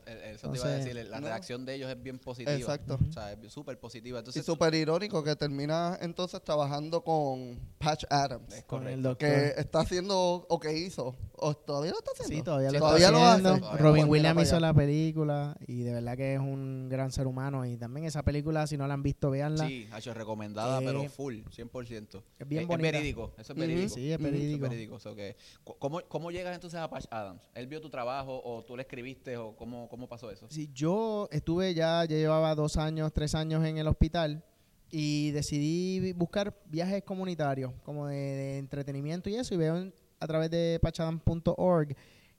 te iba a decir, la no. reacción de ellos es bien positiva. Exacto. O sea, es súper positiva. Y Entonces, súper irónico que termina entonces trabajando con Patch Adams. es con el correcto. doctor. Que está haciendo, o que hizo, o todavía lo está haciendo. Sí, todavía lo Sí, está todavía lo haciendo. hace. Todavía Robin Williams hizo la película y de verdad que es un gran ser humano. Y también esa película, si no la han visto, véanla. Sí, ha hecho recomendada, Eh, pero full, 100%. es bien es, bonita. verídico, eso es Ujú. Sí, es cu- ¿cómo, ¿Cómo llegas entonces a Patch Adams? ¿Él vio tu trabajo o tú le escribiste o cómo, cómo pasó eso? Sí, yo estuve ya, ya llevaba dos años, tres años en el hospital y decidí buscar viajes comunitarios, como de, de entretenimiento y eso, y veo en- a través de pachadam.org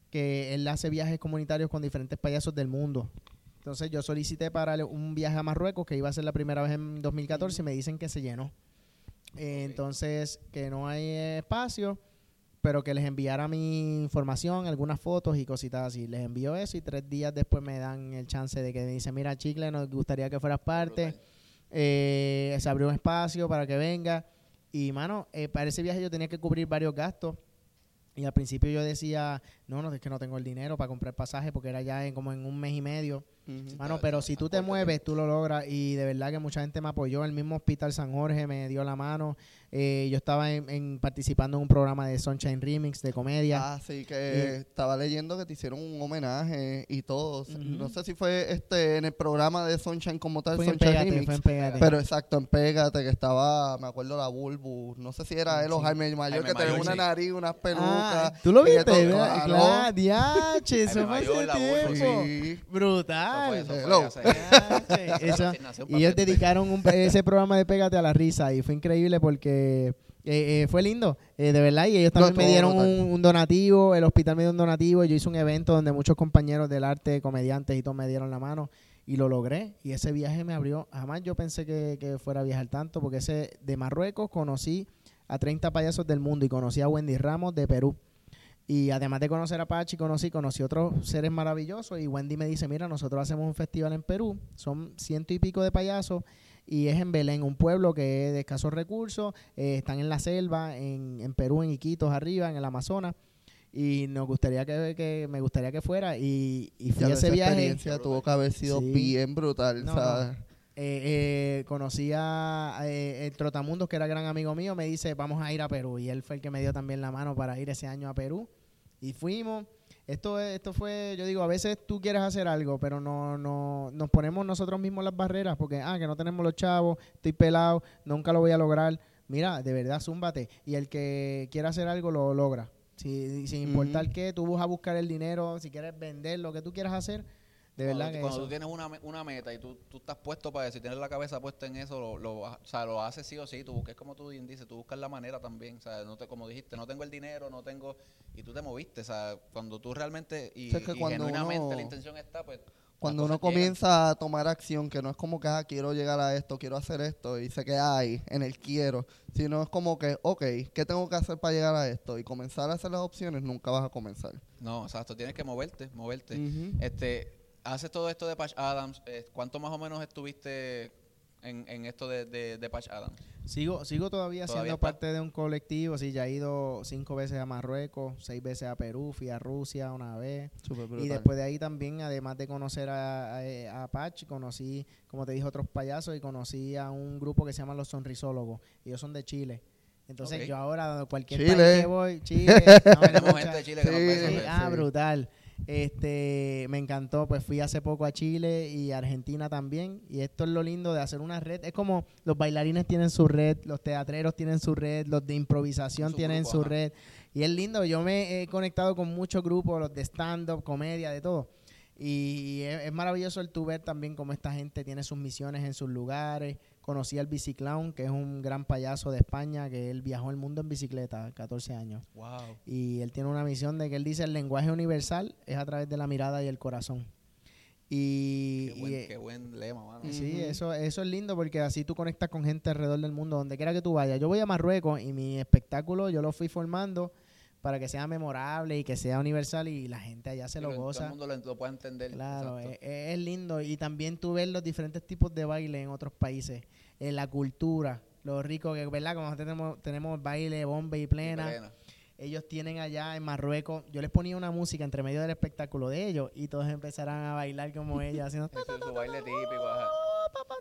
que él hace viajes comunitarios con diferentes payasos del mundo. Entonces yo solicité para un viaje a Marruecos, que iba a ser la primera vez en 2014, y me dicen que se llenó. Entonces, que no hay espacio, pero que les enviara mi información, algunas fotos y cositas así. Les envío eso y tres días después me dan el chance de que me dicen, mira, Chicle, nos gustaría que fueras parte. Eh, se abrió un espacio para que venga. Y, mano, eh, para ese viaje yo tenía que cubrir varios gastos. Y al principio yo decía, no, no, es que no tengo el dinero para comprar pasaje porque era ya en, como en un mes y medio. Ujú. Mano, pero si tú te mueves, tú lo logras. Y de verdad que mucha gente me apoyó. El mismo Hospital San Jorge me dio la mano. Eh, yo estaba en, en- participando en un programa de Sunshine Remix de comedia. Ah, sí, que Eh, estaba leyendo que te hicieron un homenaje y todo. Ujú. No sé si fue este en el programa de Sunshine como tal, fue en Sunshine Pégate, Remix. fue en Pégate. Pero exacto, en Pégate, que estaba, me acuerdo, la Bulbu. No sé si era él o Sí. Jaime Mayor, Jaime que tenía una sí. nariz, unas pelucas. Ah, ¿Tú lo y viste? todo. ¿verdad? Claro. Claro, diache, eso fue hace tiempo. Sí. Brutal. Eso fue- eso fue Diache, y ellos dedicaron un- ese programa de Pégate a la risa y fue increíble porque eh, eh, fue lindo, eh, de verdad, y ellos No, también me dieron un, un donativo, el hospital me dio un donativo, y yo hice un evento donde muchos compañeros del arte, comediantes y todos me dieron la mano y lo logré y ese viaje me abrió, jamás yo pensé que, que fuera a viajar tanto porque ese de Marruecos conocí a 30 payasos del mundo y conocí a Wendy Ramos de Perú. Y además de conocer a Pachi, conocí, conocí otros seres maravillosos. Y Wendy me dice, mira, nosotros hacemos un festival en Perú. Son ciento y pico de payasos. Y es en Belén, un pueblo que es de escasos recursos. eh, están en la selva, en, en Perú, en Iquitos, arriba, en el Amazonas. Y nos gustaría que, que me gustaría que fuera. Y, y fui Ya a esa ese viaje. experiencia tuvo que haber sido Sí. bien brutal, No, ¿sabes? Eh, eh, conocí a eh, el Trotamundos, que era gran amigo mío, me dice, vamos a ir a Perú. Y él fue el que me dio también la mano para ir ese año a Perú. Y fuimos. Esto, es- esto fue, yo digo, a veces tú quieres hacer algo, pero no, no nos ponemos nosotros mismos las barreras porque, ah, que no tenemos los chavos, estoy pelado, nunca lo voy a lograr. Mira, de verdad, zúmbate. Y el que quiera hacer algo, lo logra. Si- sin importar qué, tú vas a buscar el dinero, si quieres vender lo que tú quieras hacer, de verdad cuando, que cuando eso- tú tienes una, una meta y tú, tú estás puesto para eso y tienes la cabeza puesta en eso, lo, o sea, lo haces sí o sí. Tú busques como tú bien dices, tú buscas la manera también. O sea, no te, como dijiste, no tengo el dinero, no tengo. Y tú te moviste. O sea, cuando tú realmente y, O sea, es que y cuando genuinamente uno- la intención está, pues. Cuando uno comienza a tomar acción, que no es como que, ah, quiero llegar a esto, quiero hacer esto, y se queda ahí, en el quiero, sino es como que, ok, ¿qué tengo que hacer para llegar a esto? Y comenzar a hacer las opciones, nunca vas a comenzar. No, exacto, tienes que moverte, moverte. Este, haces todo esto de Patch Adams. eh, ¿Cuánto más o menos estuviste en, en esto de, de, de Patch Adams? Sigo, sigo todavía, ¿Todavía siendo está? parte de un colectivo. Sí, ya he ido cinco veces a Marruecos, seis veces a Perú, fui a Rusia una vez. Y después de ahí también, además de conocer a, a, a Patch, conocí, como te dije, otros payasos y conocí a un grupo que se llama Los Sonrisólogos. Ellos son de Chile. Entonces yo ahora, cualquier Chile. país que voy, Chile. no, Tenemos gente de Chile que nos Sí. es- ah, sí. brutal. Este, me encantó, pues fui hace poco a Chile y Argentina también. Y esto es lo lindo de hacer una red. Es como los bailarines tienen su red, los teatreros tienen su red, los de improvisación Su tienen grupo, su ajá. red. Y es lindo, yo me he conectado con muchos grupos, los de stand-up, comedia, de todo. Y es, es maravilloso el tú ver también cómo esta gente tiene sus misiones en sus lugares. Conocí al Biciclown, que es un gran payaso de España, que él viajó el mundo en bicicleta, 14 años. Wow. Y él tiene una misión de que él dice el lenguaje universal es a través de la mirada y el corazón. Y, Qué buen, eh, qué buen lema, mano. sí, eso, eso es lindo porque así tú conectas con gente alrededor del mundo, donde quiera que tú vayas. Yo voy a Marruecos y mi espectáculo yo lo fui formando para que sea memorable y que sea universal y la gente allá se lo que Todo goza. el mundo lo, lo pueda entender. Claro, es, es lindo y también tú ves los diferentes tipos de baile en otros países, en la cultura, lo rico que, ¿verdad? Como nosotros tenemos, tenemos baile, bomba y plena, Plena. ellos tienen allá en Marruecos, yo les ponía una música entre medio del espectáculo de ellos y todos empezaran a bailar como ellos, haciendo... Es su baile típico. ajá.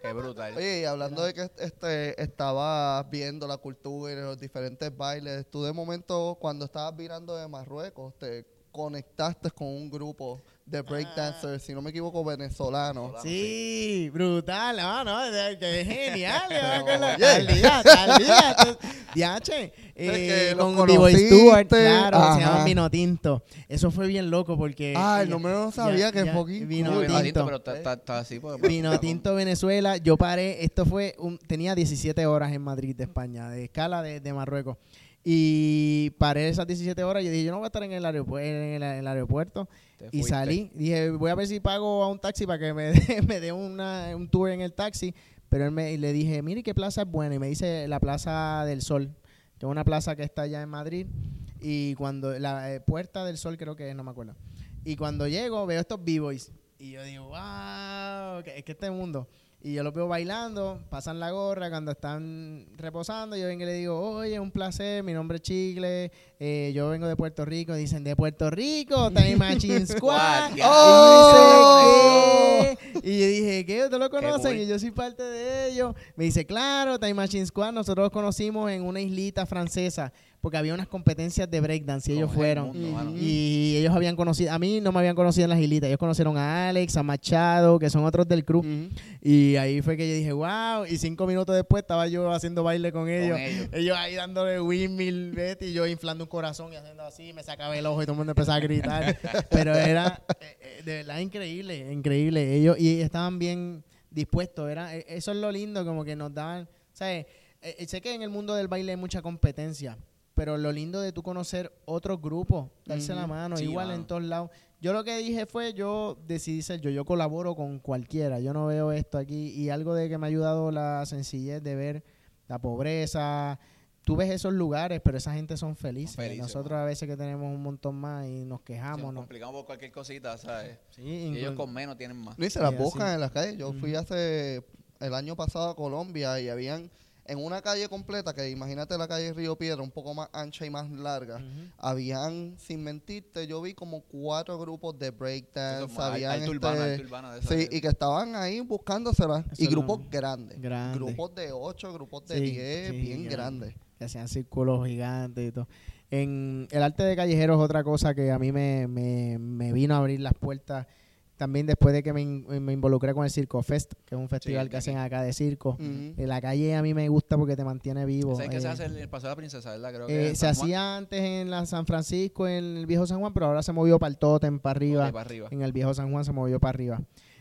Qué brutal. Oye, y hablando de que este estabas viendo la cultura y los diferentes bailes, tú de momento cuando estabas virando de Marruecos te conectaste con un grupo de breakdancers, si no me equivoco, venezolanos. Venezolano. Sí, brutal, no, no, de- que es genial, yo me acuerdo, Oye. tal día, tal día, tú- diache, que eh, los con B-Boy conociste, Stewart, claro, ajá. se llaman Vino Tinto, eso fue bien loco porque... Ah, el nombre no sabía que Vino No, cool. vino tinto. tinto, pero está, está, está así. Porque, Vino Tinto Venezuela, yo paré, esto fue, un, tenía 17 horas en Madrid de España, de escala de, de Marruecos. Y paré esas 17 horas yo dije, yo no voy a estar en el, aeropu- en el, en el aeropuerto. Y salí, dije, voy a ver si pago a un taxi para que me dé, me dé un tour en el taxi. Pero él me, le dije, mire qué plaza es buena. Y me dice la Plaza del Sol, que es una plaza que está allá en Madrid. Y cuando, la eh, Puerta del Sol creo que es, no me acuerdo. Y cuando llego, veo estos b-boys. Y yo digo, wow, que- es que este mundo. Y yo los veo bailando, pasan la gorra cuando están reposando. Yo vengo y le digo, oye, un placer, mi nombre es Chicle, eh, yo vengo de Puerto Rico. Dicen, de Puerto Rico, Time Machine Squad. Y yo dije, ¿qué? Y yo dije, ¿qué? ¿Ustedes lo conocen? cool. Y yo soy parte de ellos. Me dice, claro, Time Machine Squad, nosotros los conocimos en una islita francesa, porque había unas competencias de breakdance y ellos Como es el fueron. Y ellos habían conocido, a mí no me habían conocido en las islitas, ellos conocieron a Alex, a Machado, que son otros del crew. Y ahí fue que yo dije, wow. Y cinco minutos después estaba yo haciendo baile con ellos. ellos. Ellos ahí dándole windmill, Betty, y yo inflando un corazón y haciendo así, me sacaba el ojo y todo el mundo empezaba a gritar. Pero era eh, eh, de verdad increíble, increíble. Ellos y estaban bien dispuestos. Era, eh, eso es lo lindo, como que nos daban, ¿sabes? Eh, sé que en el mundo del baile hay mucha competencia. Pero lo lindo de tú conocer otros grupos, darse la mano, Sí, igual en todos lados. Yo lo que dije fue, yo decidí ser yo, yo colaboro con cualquiera, yo no veo esto aquí y algo de que me ha ayudado la sencillez de ver la pobreza. Tú ves esos lugares, pero esa gente son felices. Felices, Nosotros a veces que tenemos un montón más y nos Sí, quejamos. nos ¿no? complicamos por cualquier cosita, ¿sabes? Sí, Y ellos con menos tienen más. No, y se Sí, las así. buscan en las calles. Yo fui hace el año pasado a Colombia y habían en una calle completa, que imagínate la calle Río Piedra, un poco más ancha y más larga, habían, sin mentirte, yo vi como cuatro grupos de breakdance, es habían este, urbano, alto urbano de Sí, y que estaban ahí buscándoselas. Eso Y grupos grandes. Grande. Grupos de 8, grupos de Sí, 10, sí, bien grande. grandes. que hacían círculos gigantes y todo. En el arte de callejero es otra cosa que a mí me, me, me vino a abrir las puertas también después de que me, in- me involucré con el Circo Fest, que es un festival que hacen acá de circo. En la calle a mí me gusta porque te mantiene vivo. ¿Sabes que Eh, se hace el, el Paseo de la Princesa, verdad? Creo eh, que en se hacía antes en la San Francisco, en el viejo San Juan, pero ahora se movió para el Totem, para arriba. Para arriba. En el viejo San Juan se movió para arriba.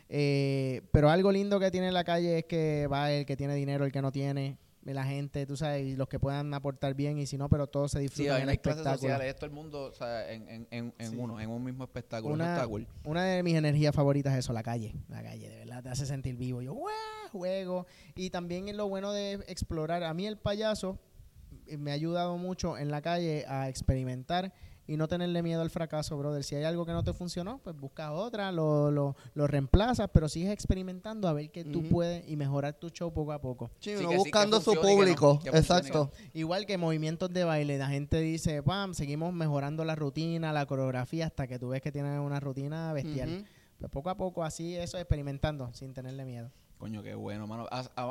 Eh, pero algo lindo que tiene la calle es que va el que tiene dinero, el que no tiene, la gente, tú sabes, y los que puedan aportar bien y si no, pero todos se Sí, disfrutan hay, en el espectáculo. sociales, esto el mundo, o sea, en, en, en, en Sí. uno, en un mismo espectáculo. Una-. Una de mis energías favoritas es eso, la calle. La calle, de verdad, te hace sentir vivo. Yo, ¡guau! Juego. Y también es lo bueno de explorar. A mí el payaso eh, me ha ayudado mucho en la calle a experimentar y no tenerle miedo al fracaso, brother. Si hay algo que no te funcionó, pues buscas otra, lo, lo, lo reemplazas, pero sigues experimentando a ver qué tú Ujú. puedes y mejorar tu show poco a poco. Sí, Sí, buscando su que no, público. que Exacto. Igual que movimientos de baile, la gente dice, pam, seguimos mejorando la rutina, la coreografía, hasta que tú ves que tienen una rutina bestial. Ujú. Pues poco a poco, así, eso, experimentando, sin tenerle miedo. Coño, qué bueno, mano.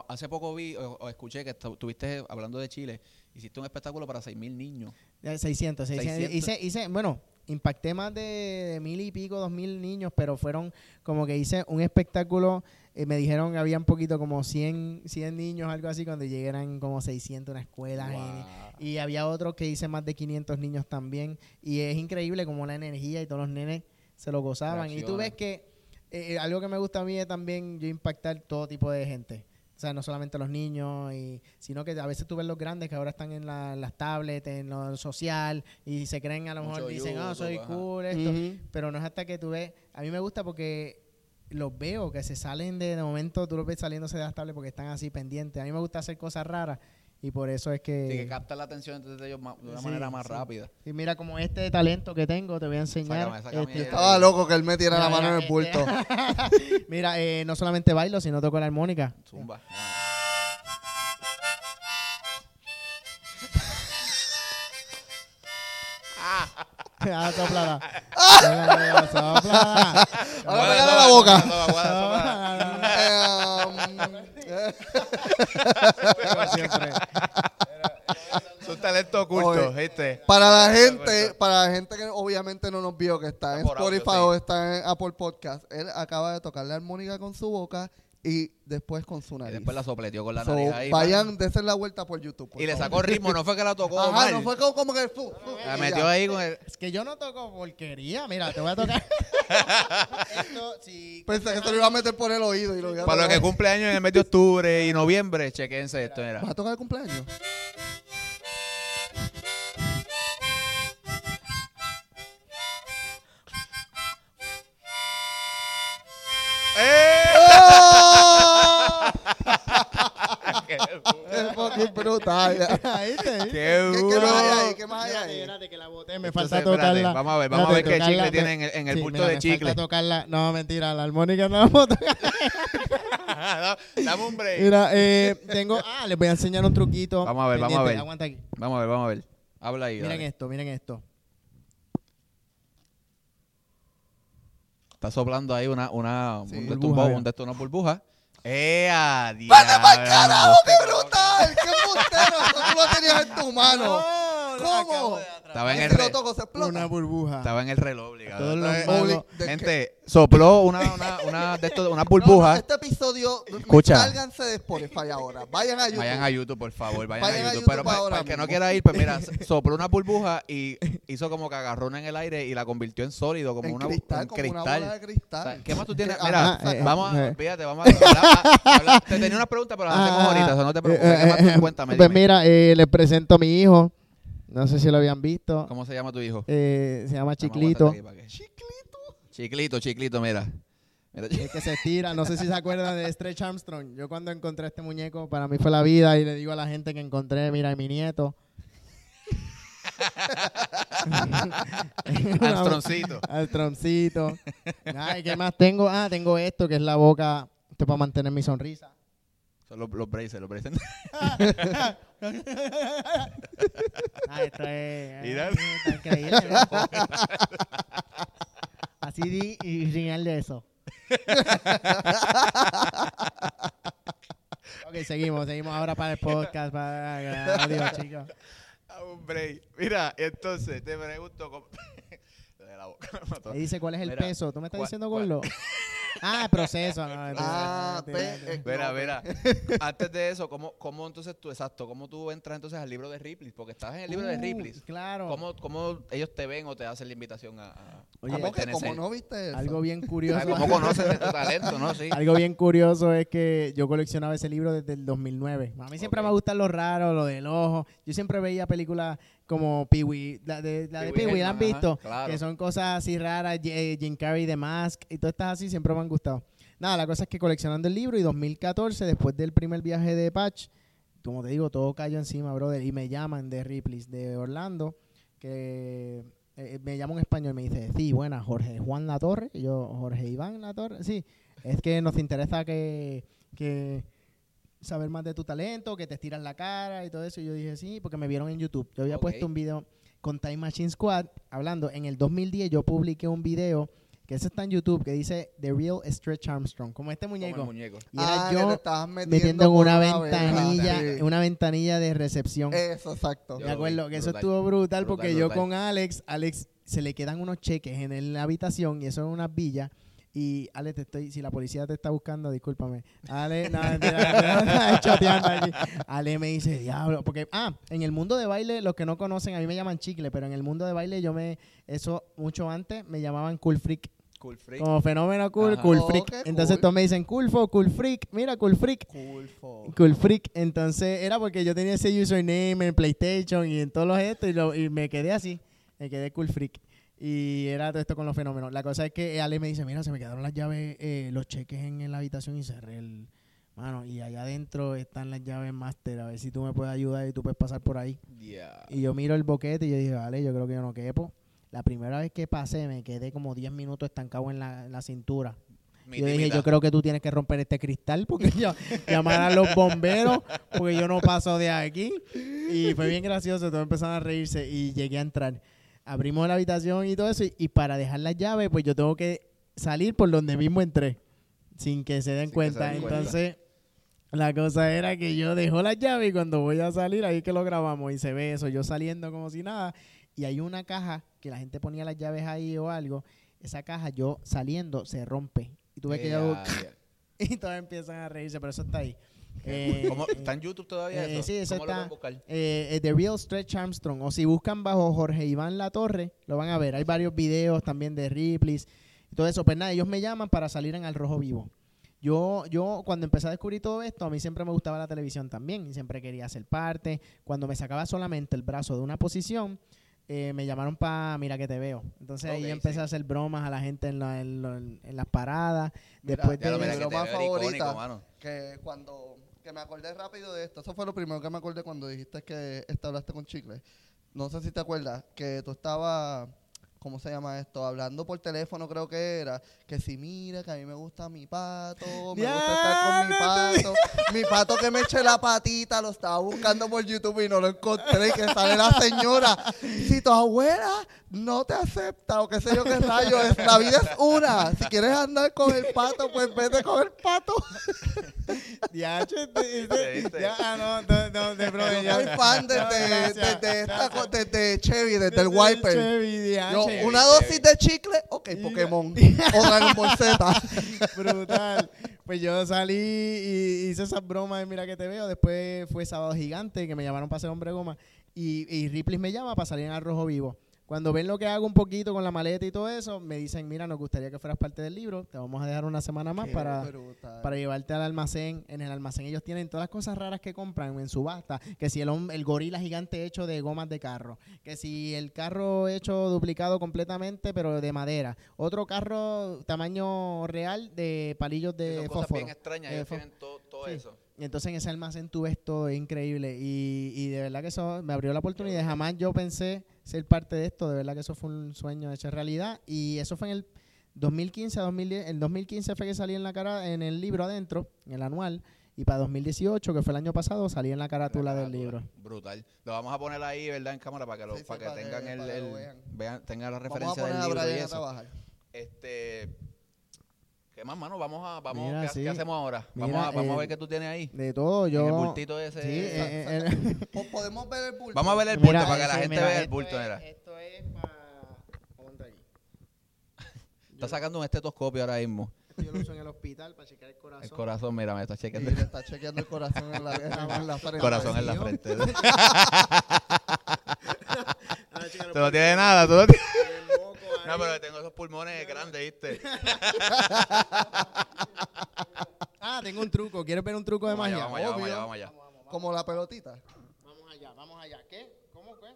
Hace poco vi o, o escuché que estu- estuviste hablando de Chile. Hiciste un espectáculo para 6.000 niños. Eh, 600, 600. 600. Hice, hice, bueno, impacté más de, de mil y pico, dos mil niños, pero fueron como que hice un espectáculo. eh, me dijeron que había un poquito como 100, 100 niños, algo así, cuando llegué eran como 600 una escuela. y- Wow. Y, había otro que hice más de 500 niños también. Y es increíble como la energía y todos los nenes se lo gozaban. Y tú ves que eh, algo que me gusta a mí es también yo impactar todo tipo de gente. O sea, no solamente los niños, y, sino que a veces tú ves los grandes que ahora están en la- las tablets, en lo social, y se creen, a lo Mucho mejor dicen, ah, soy cool, esto. Pero no es hasta que tú ves. A mí me gusta porque los veo que se salen de, de momento, tú los ves saliéndose de las tablets porque están así pendientes. A mí me gusta hacer cosas raras Y por eso es que... Sí, que capta la atención entonces de ellos de una Sí, manera más sí. rápida. Y mira, como este talento que tengo, te voy a enseñar. Sácame, sácame Este, Estaba loco que él me tirara la mano en el bulto. este- Mira, eh, no solamente bailo, sino toco la armónica. Zumba. Ah, soplala. Soplala, soplala. Ahora pégale la boca. Como siempre. Es un talento oculto, Oye, ¿viste? Para la gente, para la gente que obviamente no nos vio, que está en Por audio, Spotify sí. o está en Apple Podcast, él acaba de tocar la armónica con su boca y después con su Y nariz. después la sopleteó con la So, nariz ahí. vayan, desen la vuelta por YouTube. por Y le sacó ritmo, no fue que la tocó Ajá, mal. no fue como, como que... fu, fu, La metió ya. ahí con el... Es que yo no toco porquería. Mira, te voy a tocar. Esto, si. Pensé que se lo iba a meter por el oído. Y lo iba a Para los que cumple años en el mes de octubre y noviembre, chequense esto, mira. ¿Vas a tocar el cumpleaños? ¡Eh! ¡Oh! ¡Qué ¡Qué fucking brutal! Ahí te. ¡Qué ¿Qué, ¿Qué duro! más hay ahí? ¿Qué más hay Espérate, ahí? espérate, que la boté, me Entonces, falta espérate, tocarla. vamos a ver, vamos a ver qué chicle tiene en el- en el sí, bulto mira, de me chicle. falta tocarla. No, mentira, la armónica no la puedo tocar. Dame un break. Mira, eh, tengo. Ah, les voy a enseñar un truquito. Vamos a ver, vamos a ver. Aguanta aquí. Vamos a ver, vamos a ver. Habla ahí. Miren dale. esto, miren esto. Está soplando ahí una, una, Sí. un, de estos Burbuja, un de estos, una burbuja. ¡Eh, a ¡Vete diablo! carajo! Tenías en. ¿Cómo? Estaba en el si re- lo toco, se explota. Una burbuja. Estaba en el reloj, obligado. Todos los Eh, magos- ¿de Gente, sopló una, una, una de estos, una No, no, burbuja. este episodio, Escucha. sálganse de Spotify ahora. Vayan a YouTube. Vayan a YouTube, por favor, vayan, Vayan a a YouTube. YouTube Pero para, ahora el que no mismo. quiera ir, pues mira, sopló una burbuja y hizo como que agarró una en el aire y la convirtió en sólido, como en una cristal, en como cristal. una bola de O cristal. sea, ¿Qué más tú tienes? Mira, Ajá, eh, vamos a, eh. fíjate, vamos a hablar- a- hablar- Te tenía unas preguntas, pero las hacemos Ah, ahorita, eso no te preocupes. eh, ¿Qué más eh, tú cuéntame? Pues dime. mira, eh, les presento a mi hijo. No sé si lo habían visto. ¿Cómo se llama tu hijo? Eh, se llama Chiclito. aquí que- Chiclito, Chiclito, mira. Mira, El que se tira, no sé si se acuerdan de Stretch Armstrong. Yo cuando encontré este muñeco, para mí fue la vida y le digo a la gente que encontré, mira, mi nieto. Armstrongcito. Armstrongcito. Ay, ¿qué más tengo? Ah, tengo esto que es la boca, esto para mantener mi sonrisa. Son los, los braces, los braces. Ah, esto es, Mira. eh, está increíble. ¿verdad? Así di y señal de eso. ok, seguimos, seguimos ahora para el podcast. Para... Adiós, chicos. Ah, un break. Mira, entonces te pregunto. De la boca. Ahí dice cuál es el Mira, peso. ¿Tú me estás ¿cuál- diciendo, cuál- gordo? Ah, el proceso. No, Ah, eh, Mira, mira. Antes de eso, ¿cómo, ¿cómo entonces tú, exacto, cómo tú entras entonces al libro de Ripley? Porque estás en el libro de Uh, Ripley. Claro. ¿Cómo, ¿Cómo ellos te ven o te hacen la invitación a, a, Oye, a. ¿Cómo no viste eso? Algo bien curioso. ¿Cómo conocen de tu talento, no? Sí. Algo bien curioso es que yo coleccionaba ese libro desde el 2009. A mí siempre me gustan lo raro, lo del ojo. Yo siempre veía películas como Pee-Wee, la de, la de Pee-wee Pee-Wee, ¿la han ajá, visto? claro. Que son cosas así raras, eh, Jim Carrey, The Mask y todas estas así siempre me han gustado. Nada, la cosa es que coleccionando el libro y 2014, después del primer viaje de Patch, como te digo, todo cayó encima, brother, y me llaman de Ripley's, de Orlando, que eh, me llama un español y me dice, sí, buena, Jorge Juan La Torre, y yo, Jorge Iván La Torre, sí, es que nos interesa que, que saber más de tu talento, que te estiras la cara y todo eso, y yo dije, sí, porque me vieron en YouTube, yo había puesto un video con Time Machine Squad, hablando, en el 2010 yo publiqué un video, que ese está en YouTube, que dice The Real Stretch Armstrong, como este Como el muñeco. muñeco. Y era Ah, te yo metiendo, metiendo en una ventanilla, sí. en una ventanilla de recepción. Eso, exacto. Yo Me acuerdo que eso estuvo brutal, brutal, porque yo con Alex, Alex se le quedan unos cheques en el- la habitación y eso es unas villas. Y Alex, te estoy, si la policía te está buscando, discúlpame. Ale, no, mentira, choteando aquí. Ale me dice, diablo, porque, ah, en el mundo de baile, los que no conocen, a mí me llaman chicle, pero en el mundo de baile yo me, eso mucho antes me llamaban cool freak. Cool freak. Como fenómeno cool, Ajá. cool Oh, freak. Entonces cool. todos me dicen cool fo, cool freak, mira cool freak. Cool fuck. Cool Freak. Entonces era porque yo tenía ese username en PlayStation y en todos los estos y, lo- y me quedé así. Me quedé Cool Freak. Y era todo esto con los fenómenos. La cosa es que Ale me dice, mira, se me quedaron las llaves, eh, los cheques en, en la habitación y cerré el... Mano, y allá adentro están las llaves master. A ver si tú me puedes ayudar y tú puedes pasar por ahí. Ya. Y yo miro el boquete y yo dije, vale, yo creo que yo no quepo. La primera vez que pasé me quedé como 10 minutos estancado en la, en la cintura. yo dije, yo creo que tú tienes que romper este cristal porque yo, llamar a los bomberos porque yo no paso de aquí. Y fue bien gracioso, todos empezaron a reírse y llegué a entrar. Abrimos la habitación y todo eso y, y para dejar la llave pues yo tengo que salir por donde mismo entré sin que se den Sin cuenta. se den cuenta. Entonces, la cosa era que yo dejo la llave y cuando voy a salir, ahí que lo grabamos y se ve eso, yo saliendo como si nada. Y hay una caja que la gente ponía las llaves ahí o algo. Esa caja, yo saliendo, se rompe. Y tuve que yo. Ya. Y todos empiezan a reírse, pero eso está ahí. Eh, ¿Cómo- ¿Está en YouTube todavía eh, eso? sí, eso ¿Cómo está. buscar? eh, eh, The Real Stretch Armstrong. O si buscan bajo Jorge Iván La Torre, lo van a ver. Hay varios videos también de Ripley's y todo eso. Pues nada, ellos me llaman para salir en Al Rojo Vivo. Yo, yo cuando empecé a descubrir todo esto, a mí siempre me gustaba la televisión también y siempre quería ser parte. Cuando me sacaba solamente el brazo de una posición, eh, me llamaron para Mira que te veo. Entonces ahí Ok, empecé sí. a hacer bromas a la gente en, la- en lo- en las paradas. Mira, Después de... mira mi broma icónico, favorita. Que cuando que me acordé rápido de esto, eso fue lo primero que me acordé cuando dijiste que hablaste con Chicle. No sé si te acuerdas que tú estabas, ¿cómo se llama esto? Hablando por teléfono creo que era, que si mira que a mí me gusta mi pato, me gusta estar con mi pato, mi pato que me eche la patita, lo estaba buscando por YouTube y no lo encontré y que sale la señora, si tu abuela no te acepta o qué sé yo qué rayos, es, la vida es una, si quieres andar con el pato, pues vete con el pato. Diache, te- te- ¿Viste? ya, ah, no, no, no, de broma, Yo ya. soy fan No, desde, gracias, desde, esta desde Chevy, desde el Wiper. Chevy, Yo, una dosis de chicle, ok, Pokémon. o Dragon Ball Z. Brutal. Pues yo salí y hice esas bromas de Mira que te veo. Después fue Sábado Gigante, que me llamaron para ser hombre goma. Y, y Ripley me llama para salir en Al Rojo Vivo. Cuando ven lo que hago un poquito con la maleta y todo eso, me dicen, mira, nos gustaría que fueras parte del libro. Te vamos a dejar una semana más Qué para, brutal. para llevarte al almacén. En el almacén ellos tienen todas las cosas raras que compran en subasta. Que si el, el gorila gigante hecho de gomas de carro. Que si el carro hecho duplicado completamente pero de madera. Otro carro tamaño real de palillos de son cosas fósforo. bien extrañas. Ellos tienen todo, todo sí. eso. Y entonces en ese almacén tú ves todo, es increíble. Y, y de verdad que eso me abrió la oportunidad. Jamás yo pensé ser parte de esto. De verdad que eso fue un sueño hecho realidad. Y eso fue en el 2015 a 2010. En 2015 fue que salí en la cara, en el libro adentro, en el anual. Y para 2018, que fue el año pasado, salí en la carátula del Carátula. libro. Brutal. Lo vamos a poner ahí, ¿verdad? En cámara para que, lo, Sí, sí, para que para que- tengan el, para que lo el- vean. vean, tengan la Vamos a referencia poner del a libro y Brian a eso. trabajar. Este, ¿qué más, mano? Vamos a, vamos, Mira, ¿qué, sí. qué hacemos ahora? Mira, vamos a, vamos a eh, ver qué tú tienes ahí. De todo, yo... En el bultito ese. Sí, eh, eh, el- Po- Podemos ver el bulto. Vamos a ver el bulto Mira, para que la gente vea el esto bulto. es-. Esto es para... Aquí. Está sacando un estetoscopio ahora mismo. Esto yo lo uso en el hospital para checar el corazón. El corazón, mira, me está chequeando. le está chequeando el corazón en la, en la frente. Corazón en la frente. Tú no tienes nada, tú no tienes. No, pero tengo esos pulmones grandes, ¿viste? Ah, tengo un truco. ¿Quieres ver un truco de Vamos allá, magia? vamos allá, vamos allá, vamos allá. Vamos, vamos, vamos. Como la pelotita. Vamos allá, vamos allá. ¿Qué? ¿Cómo qué?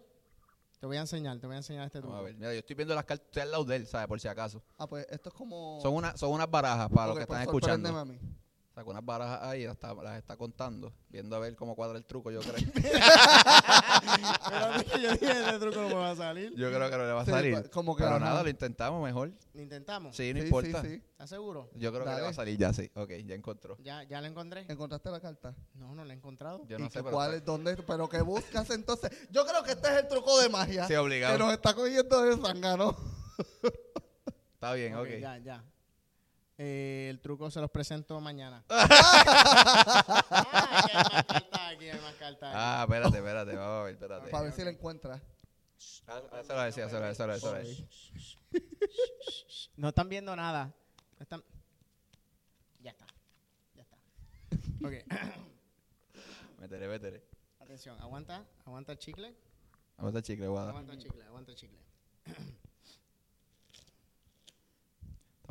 Te voy a enseñar, te voy a enseñar este truco. A ver. Mira, yo estoy viendo las cartas, estoy al lado de él, ¿sabes? Por si acaso. Ah, pues esto es como... Son, una, son unas barajas para los que pues están escuchando. a mí. Sacó unas barajas ahí y las está, las está contando, viendo a ver cómo cuadra el truco, yo creo. Pero que yo dije, ese truco no me va a salir. Yo creo que no le va a Sí, salir. pues, como que Pero ajá. nada, lo intentamos mejor. ¿Lo intentamos? Sí, no Sí, importa. sí, sí. ¿Estás seguro? Yo creo que le va a salir ya, sí. Ok, ya encontró. ¿Ya, ¿Ya lo encontré? ¿Encontraste la carta? No, no lo he encontrado. Yo ¿Y no sé, qué- pero... cuál es, dónde, pero qué buscas entonces? Yo creo que este es el truco de magia. Sí, obligado. Que nos está cogiendo de zángano. Está bien, ok. Ya, ya. Eh, el truco se los presento mañana. ah, aquí hay más cartas aquí, hay más cartas. Ah, espérate, espérate, vamos a ver, espérate. Para ver si la encuentras. Ah, ah, Eso lo decía, eso lo decía, eso lo decía, eso lo decía. No están viendo nada. No están... Ya está. Ya está. Ok. Métele, métele. Atención, aguanta, aguanta el chicle. Vamos a chicle, guada. Aguanta el chicle, aguanta el chicle.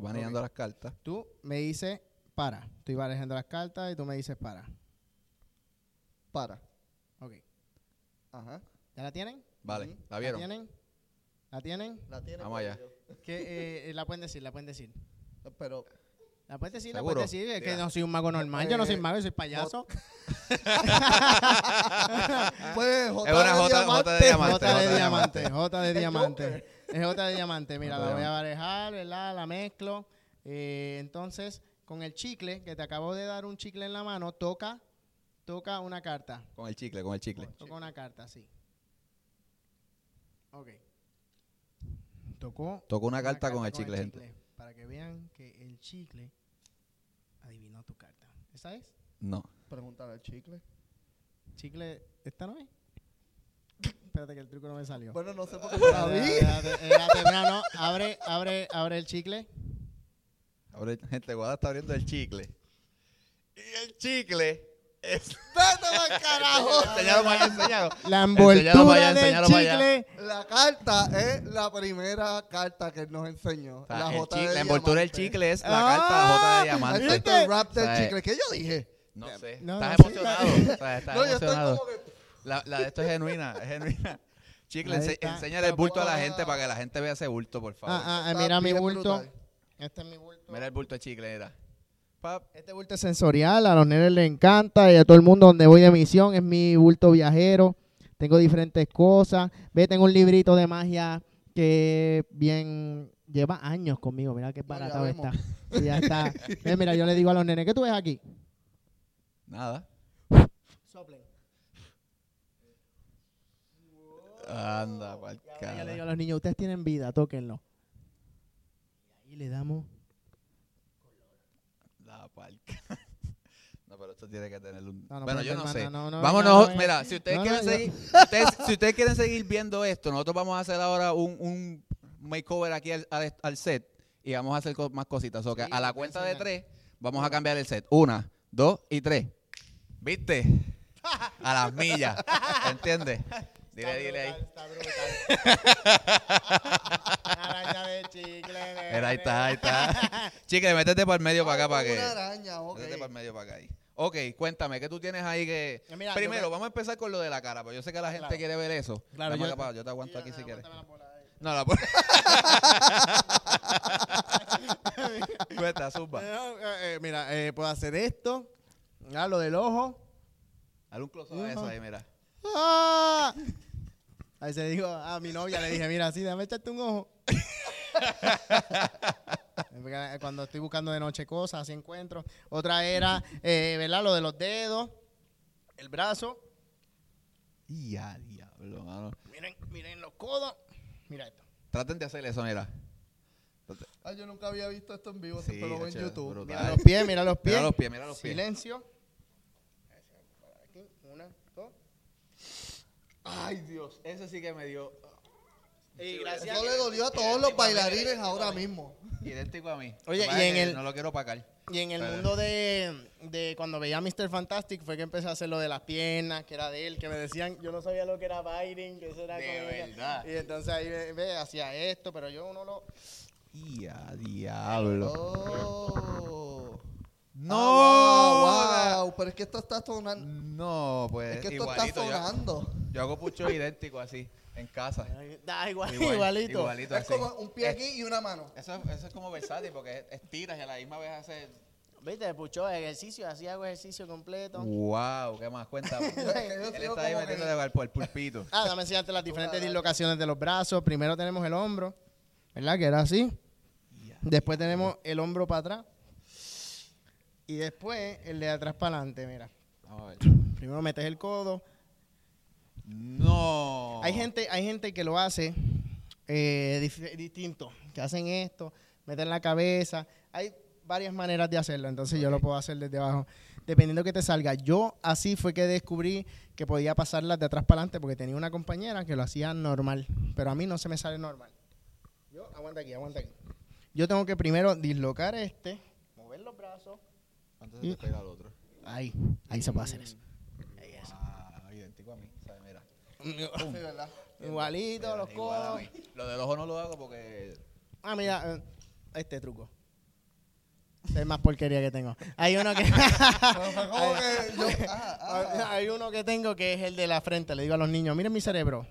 Manejando las cartas. Tú me dices para. Tú ibas leyendo las cartas y tú me dices para. Para. Ok. Ajá. ¿Ya la tienen? Vale. ¿la ¿La vieron? tienen? ¿La tienen? La tiene. Vamos allá. Corillo. ¿Qué, eh, la pueden decir, la pueden decir. Pero La puedes decir, la puedes decir. Es que no soy un mago normal. Yo no soy Eh, mago, yo soy payaso. Pues, J Es una de J- J de diamante. J de J de diamante. J de diamante. Es J de diamante. Mira, la voy a barejar, ¿verdad? La mezclo. Eh, entonces, con el chicle, que te acabo de dar un chicle en la mano, toca, toca una carta. Con el chicle, con el chicle. Toca una carta, sí. Ok. Tocó. Tocó una carta con el chicle, gente. chicle, Para que vean que el chicle adivinó tu carta. ¿Esa es? No. Pregúntale al chicle. Chicle, ¿esta no es? Espérate que el truco no me salió. Bueno, no sé por qué la vi. Espérate, espérate, mira, no, abre, abre, abre el chicle. Ahora, gente, Guada está abriendo el chicle. Y el chicle es... ¡Vete pa'l carajo! enseñalo para allá, enseñalo. La envoltura allá, del chicle. La carta es la primera carta que él nos enseñó. O sea, la el J chicle- de la envoltura del chicle es la Ah, carta J de diamante. está el rap del O sea, chicle. ¿Qué yo dije? No sé. No, estás no, emocionado. está- O sea, estás No, yo estoy como que... La, la de esto es genuina, es genuina. Chicle, ense- enséñale el bulto a la gente para que la gente vea ese bulto, por favor. Ah, ah, Está mira mi bien bulto. brutal. Este es mi bulto. Mira el bulto de chicle, mira. Pap. Este bulto es sensorial, a los nenes les encanta y a todo el mundo donde voy de misión es mi bulto viajero. Tengo diferentes cosas. Ve, tengo un librito de magia que bien lleva años conmigo. Mira qué ya baratado vemos. está. Sí, ya está. Ve, mira, yo le digo a los nenes, ¿qué tú ves aquí? Nada. Soplen. Anda, pa'l Y ahora yo le digo a los niños, ustedes tienen vida, tóquenlo. Y ahí le damos. La pa'l cara. No, pero esto tiene que tener un... No, no, bueno, pero yo no hermana, sé. no, no, Vámonos, no, no, mira, si ustedes no, quieren yo- seguir, si ustedes, si ustedes quieren seguir viendo esto, nosotros vamos a hacer ahora un, un makeover aquí al, al- al set y vamos a hacer co- más cositas. O que Sí, a la cuenta de tres vamos a cambiar el set. Una, dos y tres. ¿Viste? A las millas. ¿Entiendes? Dile, dile ahí. Está brutal. Araña de chicle. Mira, ahí está, ahí está. Chicle, métete para el medio para acá para Como que... Una araña, ok. Métete para el medio para acá ahí. Ok, cuéntame, ¿qué tú tienes ahí que...? Mira, Primero, yo vamos a empezar con lo de la cara, porque yo sé que la gente Claro. quiere ver eso. Claro, yo- acá, yo te aguanto aquí si quieres. La bola. No, la por... Cuenta, zumba. Eh, eh, mira, eh, puedo hacer esto. Ah, lo del ojo. Dale un close a eso ahí, mira. ¡Ah! Ahí se dijo a mi novia, le dije, mira, sí, déjame echarte un ojo. Porque Cuando estoy buscando de noche cosas, así encuentro. Otra era, eh, ¿verdad? Lo de los dedos, el brazo. Y a diablo, mano. Miren, miren los codos. Mira esto. Traten de hacer eso, mira. Ah, yo nunca había visto esto en vivo, Sí, esto lo veo en YouTube. brutal. Mira los pies, mira los pies. Mira los pies, mira los pies. Silencio. Aquí, una, dos. Ay, Dios, ese sí que me dio... Y gracias. Eso le dolió a todos los bailarines ahora mismo. Idéntico a mí. Oye, y en el- No lo quiero pagar. Y en el Pero- mundo de, de cuando veía a Mr. Fantastic fue que empecé a hacer lo de las piernas, que era de él, que me decían, yo no sabía lo que era biting, que eso era De verdad. Y entonces ahí ve, ve, hacía esto, pero yo no lo... Y a diablo. Oh. No, Ah, wow, wow, pero es que esto está sonando. No, pues Es que esto igualito. está yo- sonando. Yo, hago pucho idéntico así, en casa. Da igual, Igual, igualito. Igualito Es así. como un pie Es- aquí y una mano. Eso, eso es como versátil porque estiras y a la misma vez haces... Viste, puchó ejercicio, así hago ejercicio completo. Wow, ¿qué más? Cuéntame. Yo Él está ahí de por el pulpito. Ah, dame enseñarte las diferentes dislocaciones de los brazos. Primero tenemos el hombro, ¿verdad? Que era así. Después tenemos el hombro para atrás. Y después el de atrás para adelante, mira. Vamos a ver. Primero metes el codo, No. Hay gente, hay gente que lo hace eh, distinto, que hacen esto, meten la cabeza. Hay varias maneras de hacerlo, entonces yo lo puedo hacer desde abajo, dependiendo que te salga. Yo así fue que descubrí que podía pasarlas de atrás para adelante, porque tenía una compañera que lo hacía normal, pero a mí no se me sale normal. Yo, aguanta aquí, aguanta aquí. Yo tengo que primero dislocar este, mover los brazos. Antes de pegar al otro. Ahí, ahí se puede hacer eso. Ahí es. Ah, idéntico a mí. ¿sabes? Mira. Sí, ¿verdad? Igualito, Mira, los igual a codos. mí. Lo del ojo no lo hago porque... Ah, mira, eh, este truco. Es más porquería que tengo. Hay uno que Pero fue como que yo. Ah, ah. hay uno que tengo que es el de la frente. Le digo a los niños, miren mi cerebro.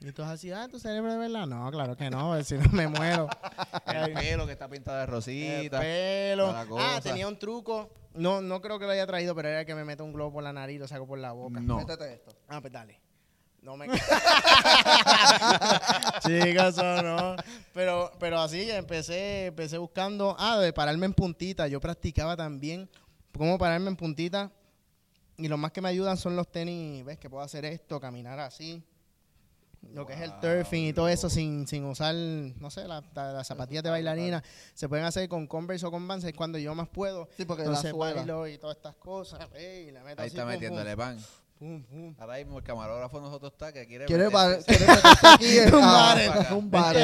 Y tú así, ah, tu cerebro de verdad. No, claro que no, si no me muero. El pelo que está pintado de El rosita. pelo. toda la Ah, tenía un truco. No, no creo que lo haya traído, pero era que me meto un globo por la nariz y lo saco por la boca. No. Métete esto. Ah, pues dale. No me Chicos, eso no. Pero, pero así empecé, empecé buscando, ah, de pararme en puntita. Yo practicaba también cómo pararme en puntita. Y lo más que me ayudan son los tenis, ves que puedo hacer esto, caminar así. Lo que es el turfing y todo eso sin, sin usar, no sé, la- la- las zapatillas de bailarina. Se pueden hacer con Converse o con Vans, es cuando yo más puedo. Sí, porque Entonces bailo y todas estas cosas. meto Ahí así, está pum, metiéndole pan. pum, pum, pum. Ahora mismo el camarógrafo nosotros está que quiere. ¿Quiere, meterse. bar- quiere aquí en Un bar, un Eh, bar.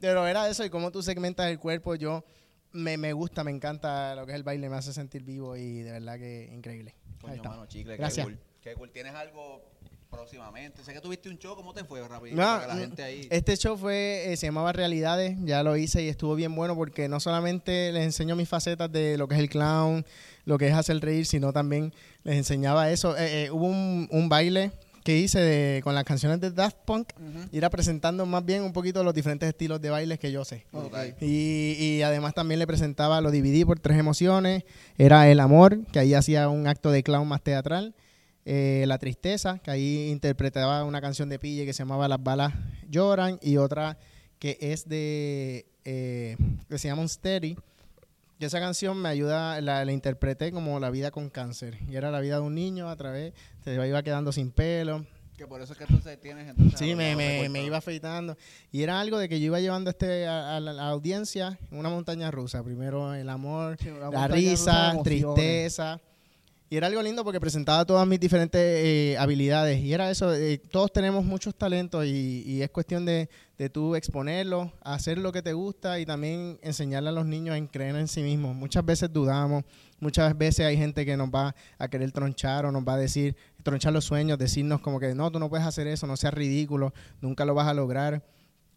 Pero era eso, y cómo tú segmentas el cuerpo, yo me, me gusta, me encanta lo que es el baile, me hace sentir vivo y de verdad que increíble. Ahí Coño, está. mano, chicle, Gracias. Qué cool. ¿Tienes algo próximamente? Sé que tuviste un show, ¿cómo te fue? Rapidito, No, la gente ahí... Este show fue, eh, se llamaba Realidades, ya lo hice y estuvo bien bueno porque no solamente les enseño mis facetas de lo que es el clown, lo que es hacer reír, sino también les enseñaba eso. Eh, eh, hubo un, un baile que hice de- con las canciones de Daft Punk Ujú. y era presentando más bien un poquito los diferentes estilos de bailes que yo sé. Y, y además también le presentaba, lo dividí por tres emociones. Era el amor, que ahí hacía un acto de clown más teatral. Eh, la tristeza, que ahí interpretaba una canción de Pille que se llamaba Las balas lloran. Y otra que es de, eh, que se llama Un Steady. Que esa canción me ayuda, la, la interpreté como la vida con cáncer. Y era la vida de un niño a través, se iba quedando sin pelo. Que por eso es que entonces tienes... Entonces, Sí, me, me, me iba afeitando. Y era algo de que yo iba llevando este a, a la, a la audiencia en una montaña rusa. Primero el amor, Sí, la risa, tristeza. Y era algo lindo porque presentaba todas mis diferentes eh, habilidades. Y era eso, eh, todos tenemos muchos talentos y, es cuestión de, de tú exponerlos, hacer lo que te gusta y también enseñarle a los niños a creer en sí mismos. Muchas veces dudamos, muchas veces hay gente que nos va a querer tronchar o nos va a decir, tronchar los sueños, decirnos como que no, tú no puedes hacer eso, no seas ridículo, nunca lo vas a lograr.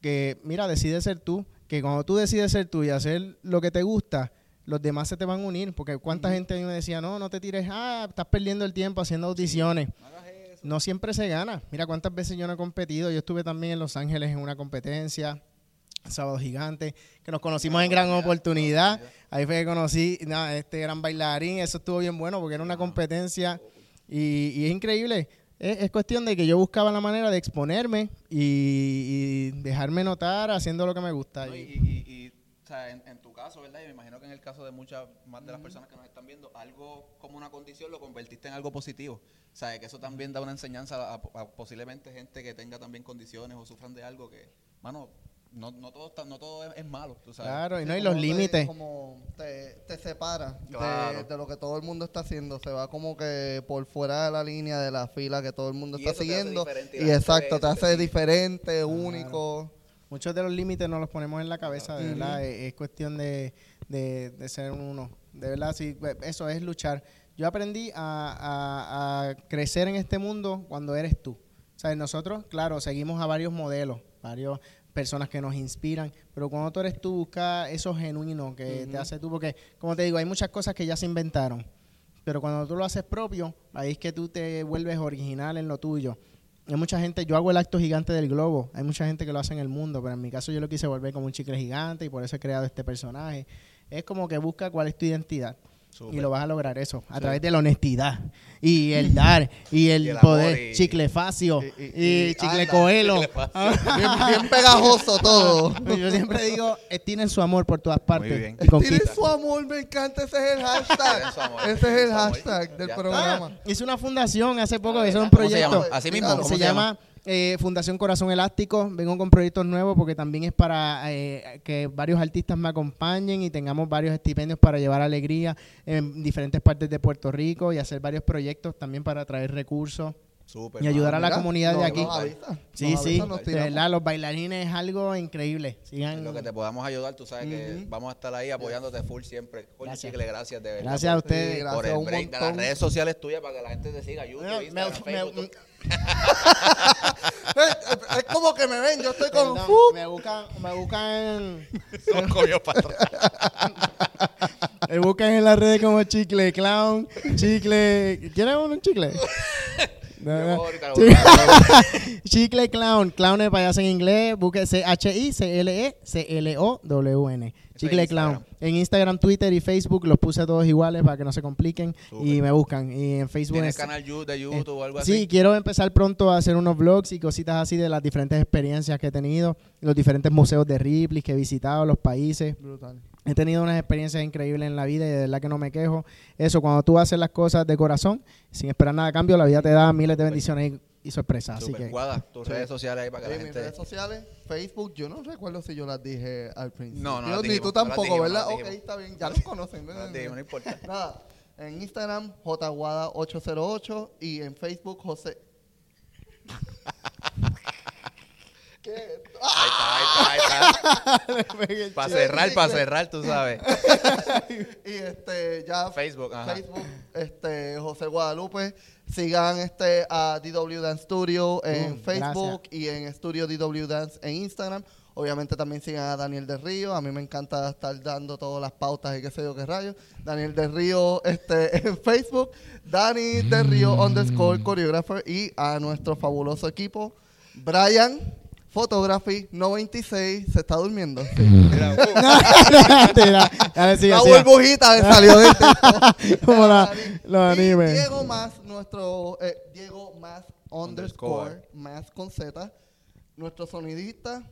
Que mira, decide ser tú, que cuando tú decides ser tú y hacer lo que te gusta, los demás se te van a unir, porque cuánta gente a mí me decía, no, no te tires, ah, estás perdiendo el tiempo haciendo audiciones. No siempre se gana. Mira cuántas veces yo no he competido. Yo estuve también en Los Ángeles en una competencia, Sábado Gigante, que nos conocimos en gran oportunidad. Ahí fue que conocí nada, a este gran bailarín. Eso estuvo bien bueno porque era una competencia y, y es increíble. Es, es cuestión de que yo buscaba la manera de exponerme y, y dejarme notar haciendo lo que me gusta. No, y, o sea, en, en tu caso, ¿verdad? Y me imagino que en el caso de muchas más de las personas que nos están viendo, algo como una condición lo convertiste en algo positivo. O sea, que eso también da una enseñanza a, a posiblemente gente que tenga también condiciones o sufran de algo que, mano, no, no todo, está- no todo es, es malo, tú sabes. claro, y Sí, no, y como los te- límites. Como te, te separa de- Claro. de, lo que todo el mundo está haciendo. Se va como que por fuera de la línea de la fila que todo el mundo Y está eso te hace siguiendo. y Y exacto, te hace te diferente, único. Muchos de los límites nos los ponemos en la cabeza, de verdad. Es, es cuestión de, de- de ser uno. De verdad, sí, eso es luchar. Yo aprendí a, a- a crecer en este mundo cuando eres tú. ¿Sabes? Nosotros, claro, seguimos a varios modelos, varias personas que nos inspiran, pero cuando tú eres tú, busca eso genuino que te Ujú. hace tú, porque, como te digo, hay muchas cosas que ya se inventaron, pero cuando tú lo haces propio, ahí es que tú te vuelves original en lo tuyo. Hay mucha gente, yo hago el acto gigante del globo, hay mucha gente que lo hace en el mundo, pero en mi caso yo lo quise volver como un chicle gigante y por eso he creado este personaje. Es como que busca cuál es tu identidad Y lo vas a lograr eso, a Sí. través de la honestidad y el dar y el, Y el poder, y- chicle facio y- y, y- y- chicle anda, coelo. chicle. Bien, bien pegajoso todo. Yo siempre digo, estiren su amor por todas partes bien. y conquista. Tienes su amor, me encanta, ese es el hashtag. Tienen amor, ese es tienen el amor. hashtag del Ya está. programa. Hice una fundación hace poco, Ah, hice un ¿verdad? ¿Cómo se proyecto. llama? Así mismo, ¿cómo se, llama eh, Fundación Corazón Elástico. Vengo con proyectos nuevos porque también es para eh, que varios artistas me acompañen y tengamos varios estipendios para llevar alegría en diferentes partes de Puerto Rico y hacer varios proyectos también para traer recursos Súper, y ayudar a la Mira, comunidad de aquí. nos avisa, Sí, nos sí, nos de verdad, los bailarines es algo increíble. Sigan. En lo que te podamos ayudar, tú sabes que vamos a estar ahí apoyándote full siempre. Coño, Gracias. chicle, gracias de verdad. Gracias a ustedes. Sí, gracias por el un break de las redes sociales tuyas para que la gente te siga. YouTube, Instagram, me- Facebook. Es, es como que me ven, yo estoy con... Perdón, ¡Fup! me buscan, me buscan, Son comidos para atrás. me buscan en las redes como Chicle Clown, Chicle, ¿quieren un chicle? No, Sí. Chicle Clown. Clown es payaso en inglés. Busque C-H-I-C-L-E-C-L-O-W-N. Chicle en Clown. En Instagram, Twitter y Facebook los puse todos iguales para que no se compliquen. Y me buscan. Y en Facebook ¿Tienes es- canal de YouTube o algo Sí, así? quiero empezar pronto a hacer unos vlogs y cositas así de las diferentes experiencias que he tenido, los diferentes museos de Ripley que he visitado, los países. Brutal. He tenido unas experiencias increíbles en la vida y de verdad que no me quejo. Eso, cuando tú haces las cosas de corazón, sin esperar nada a cambio, la vida te da miles de bendiciones y, y sorpresas. Así que Guada, tus Sí. redes sociales ahí para que Sí, la mis gente... redes sociales, Facebook, yo no recuerdo si yo las dije al principio. No, no Yo- las Ni tú no las tampoco, no ¿verdad? las ok, está bien, ya los conocen. No, no importa. Nada, en Instagram, jguada808 y en Facebook, José... ¿Qué? Ahí está, ahí está, ahí está. Para cerrar, para cerrar, tú sabes. y este, ya Facebook, ajá. Facebook, este, José Guadalupe. Sigan este a DW Dance Studio en Facebook y en Studio DW Dance en Instagram. Obviamente también sigan a Daniel del Río. A mí me encanta estar dando todas las pautas y qué sé yo qué rayos. Daniel del Río este, en Facebook. Dani del Río underscore choreographer. Y a nuestro fabuloso equipo, Brian, Photography 96. ¿Se está durmiendo? Sí. Mira, La burbujita me salió texto. Como la- los Y animes. Diego más, nuestro eh, Diego más underscore, Underscore. más con Z, nuestro sonidista.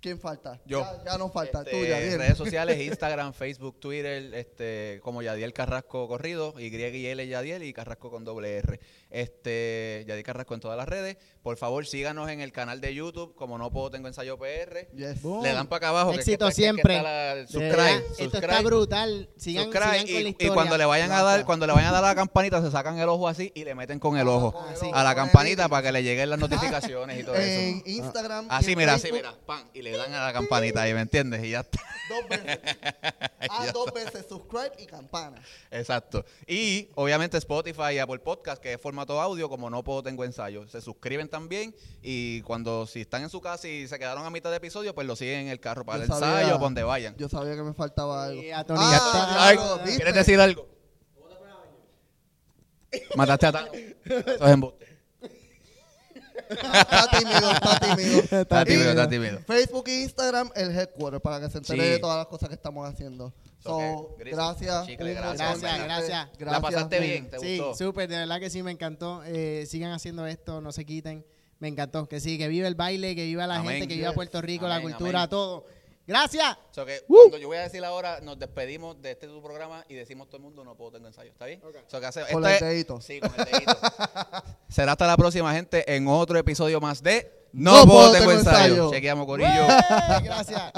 ¿Quién falta? Yo. Ya, ya nos falta. este, Tú, Yadiel. redes sociales, Instagram, Facebook, Twitter, este, como Yadiel Carrasco Corrido, Y y L Yadiel y Carrasco con doble R. Este, Yadiel Carrasco en todas las redes. Por favor, síganos en el canal de YouTube, como no puedo tengo ensayo PR. Yes. Le dan para acá abajo. que que Éxito que que siempre. está la- De subscribe, verdad, Esto está brutal. Sigan, Subscribe, sigan con la y, cuando le vayan a dar, cuando le vayan a dar a la campanita, se sacan el ojo así y le meten con el ojo Ah, sí. a la campanita para que le lleguen las notificaciones y todo En eso. Instagram. y Así, en mira, así, mira, pan, y le dan a la campanita ahí, ¿me entiendes? Y ya está. Dos veces. Ah, dos veces subscribe y campana. Exacto. Y obviamente Spotify y Apple Podcast, que es formato audio, como no puedo tengo ensayo. Se suscriben también y cuando si están en su casa y se quedaron a mitad de episodio, pues lo siguen en el carro para Yo el sabía- ensayo, para donde vayan. Yo sabía que me faltaba algo. Y a Tony Ah, ya está. Ay, claro, ¿viste? ¿Quieres decir algo? Mataste a Tano. Eso es embuste. Está tímido, está tímido. Está tímido, Y está tímido. Facebook e Instagram, el headquarter, para que se entere Sí. de todas las cosas que estamos haciendo. So, Ok, Gris- gracias. Chicle, gracias, gracias. ¿La pasaste bien? ¿Te Sí, gustó? súper, de verdad que sí, me encantó. Eh, sigan haciendo esto, no se quiten. Me encantó. Que sí, que viva el baile, que viva la Amén. gente, que viva. Puerto Rico, la Amén, cultura, amén. todo. Gracias. So que ¡Woo! cuando yo voy a decir ahora, nos despedimos de este tu programa y decimos todo el mundo, no puedo tengo ensayo. ¿Está bien? So que hace- Con el es- dedito. Sí, con el dedito. Será hasta la próxima, gente, en otro episodio más de No Puedo Tengo Ensayo. Chequeamos, Corillo. Gracias.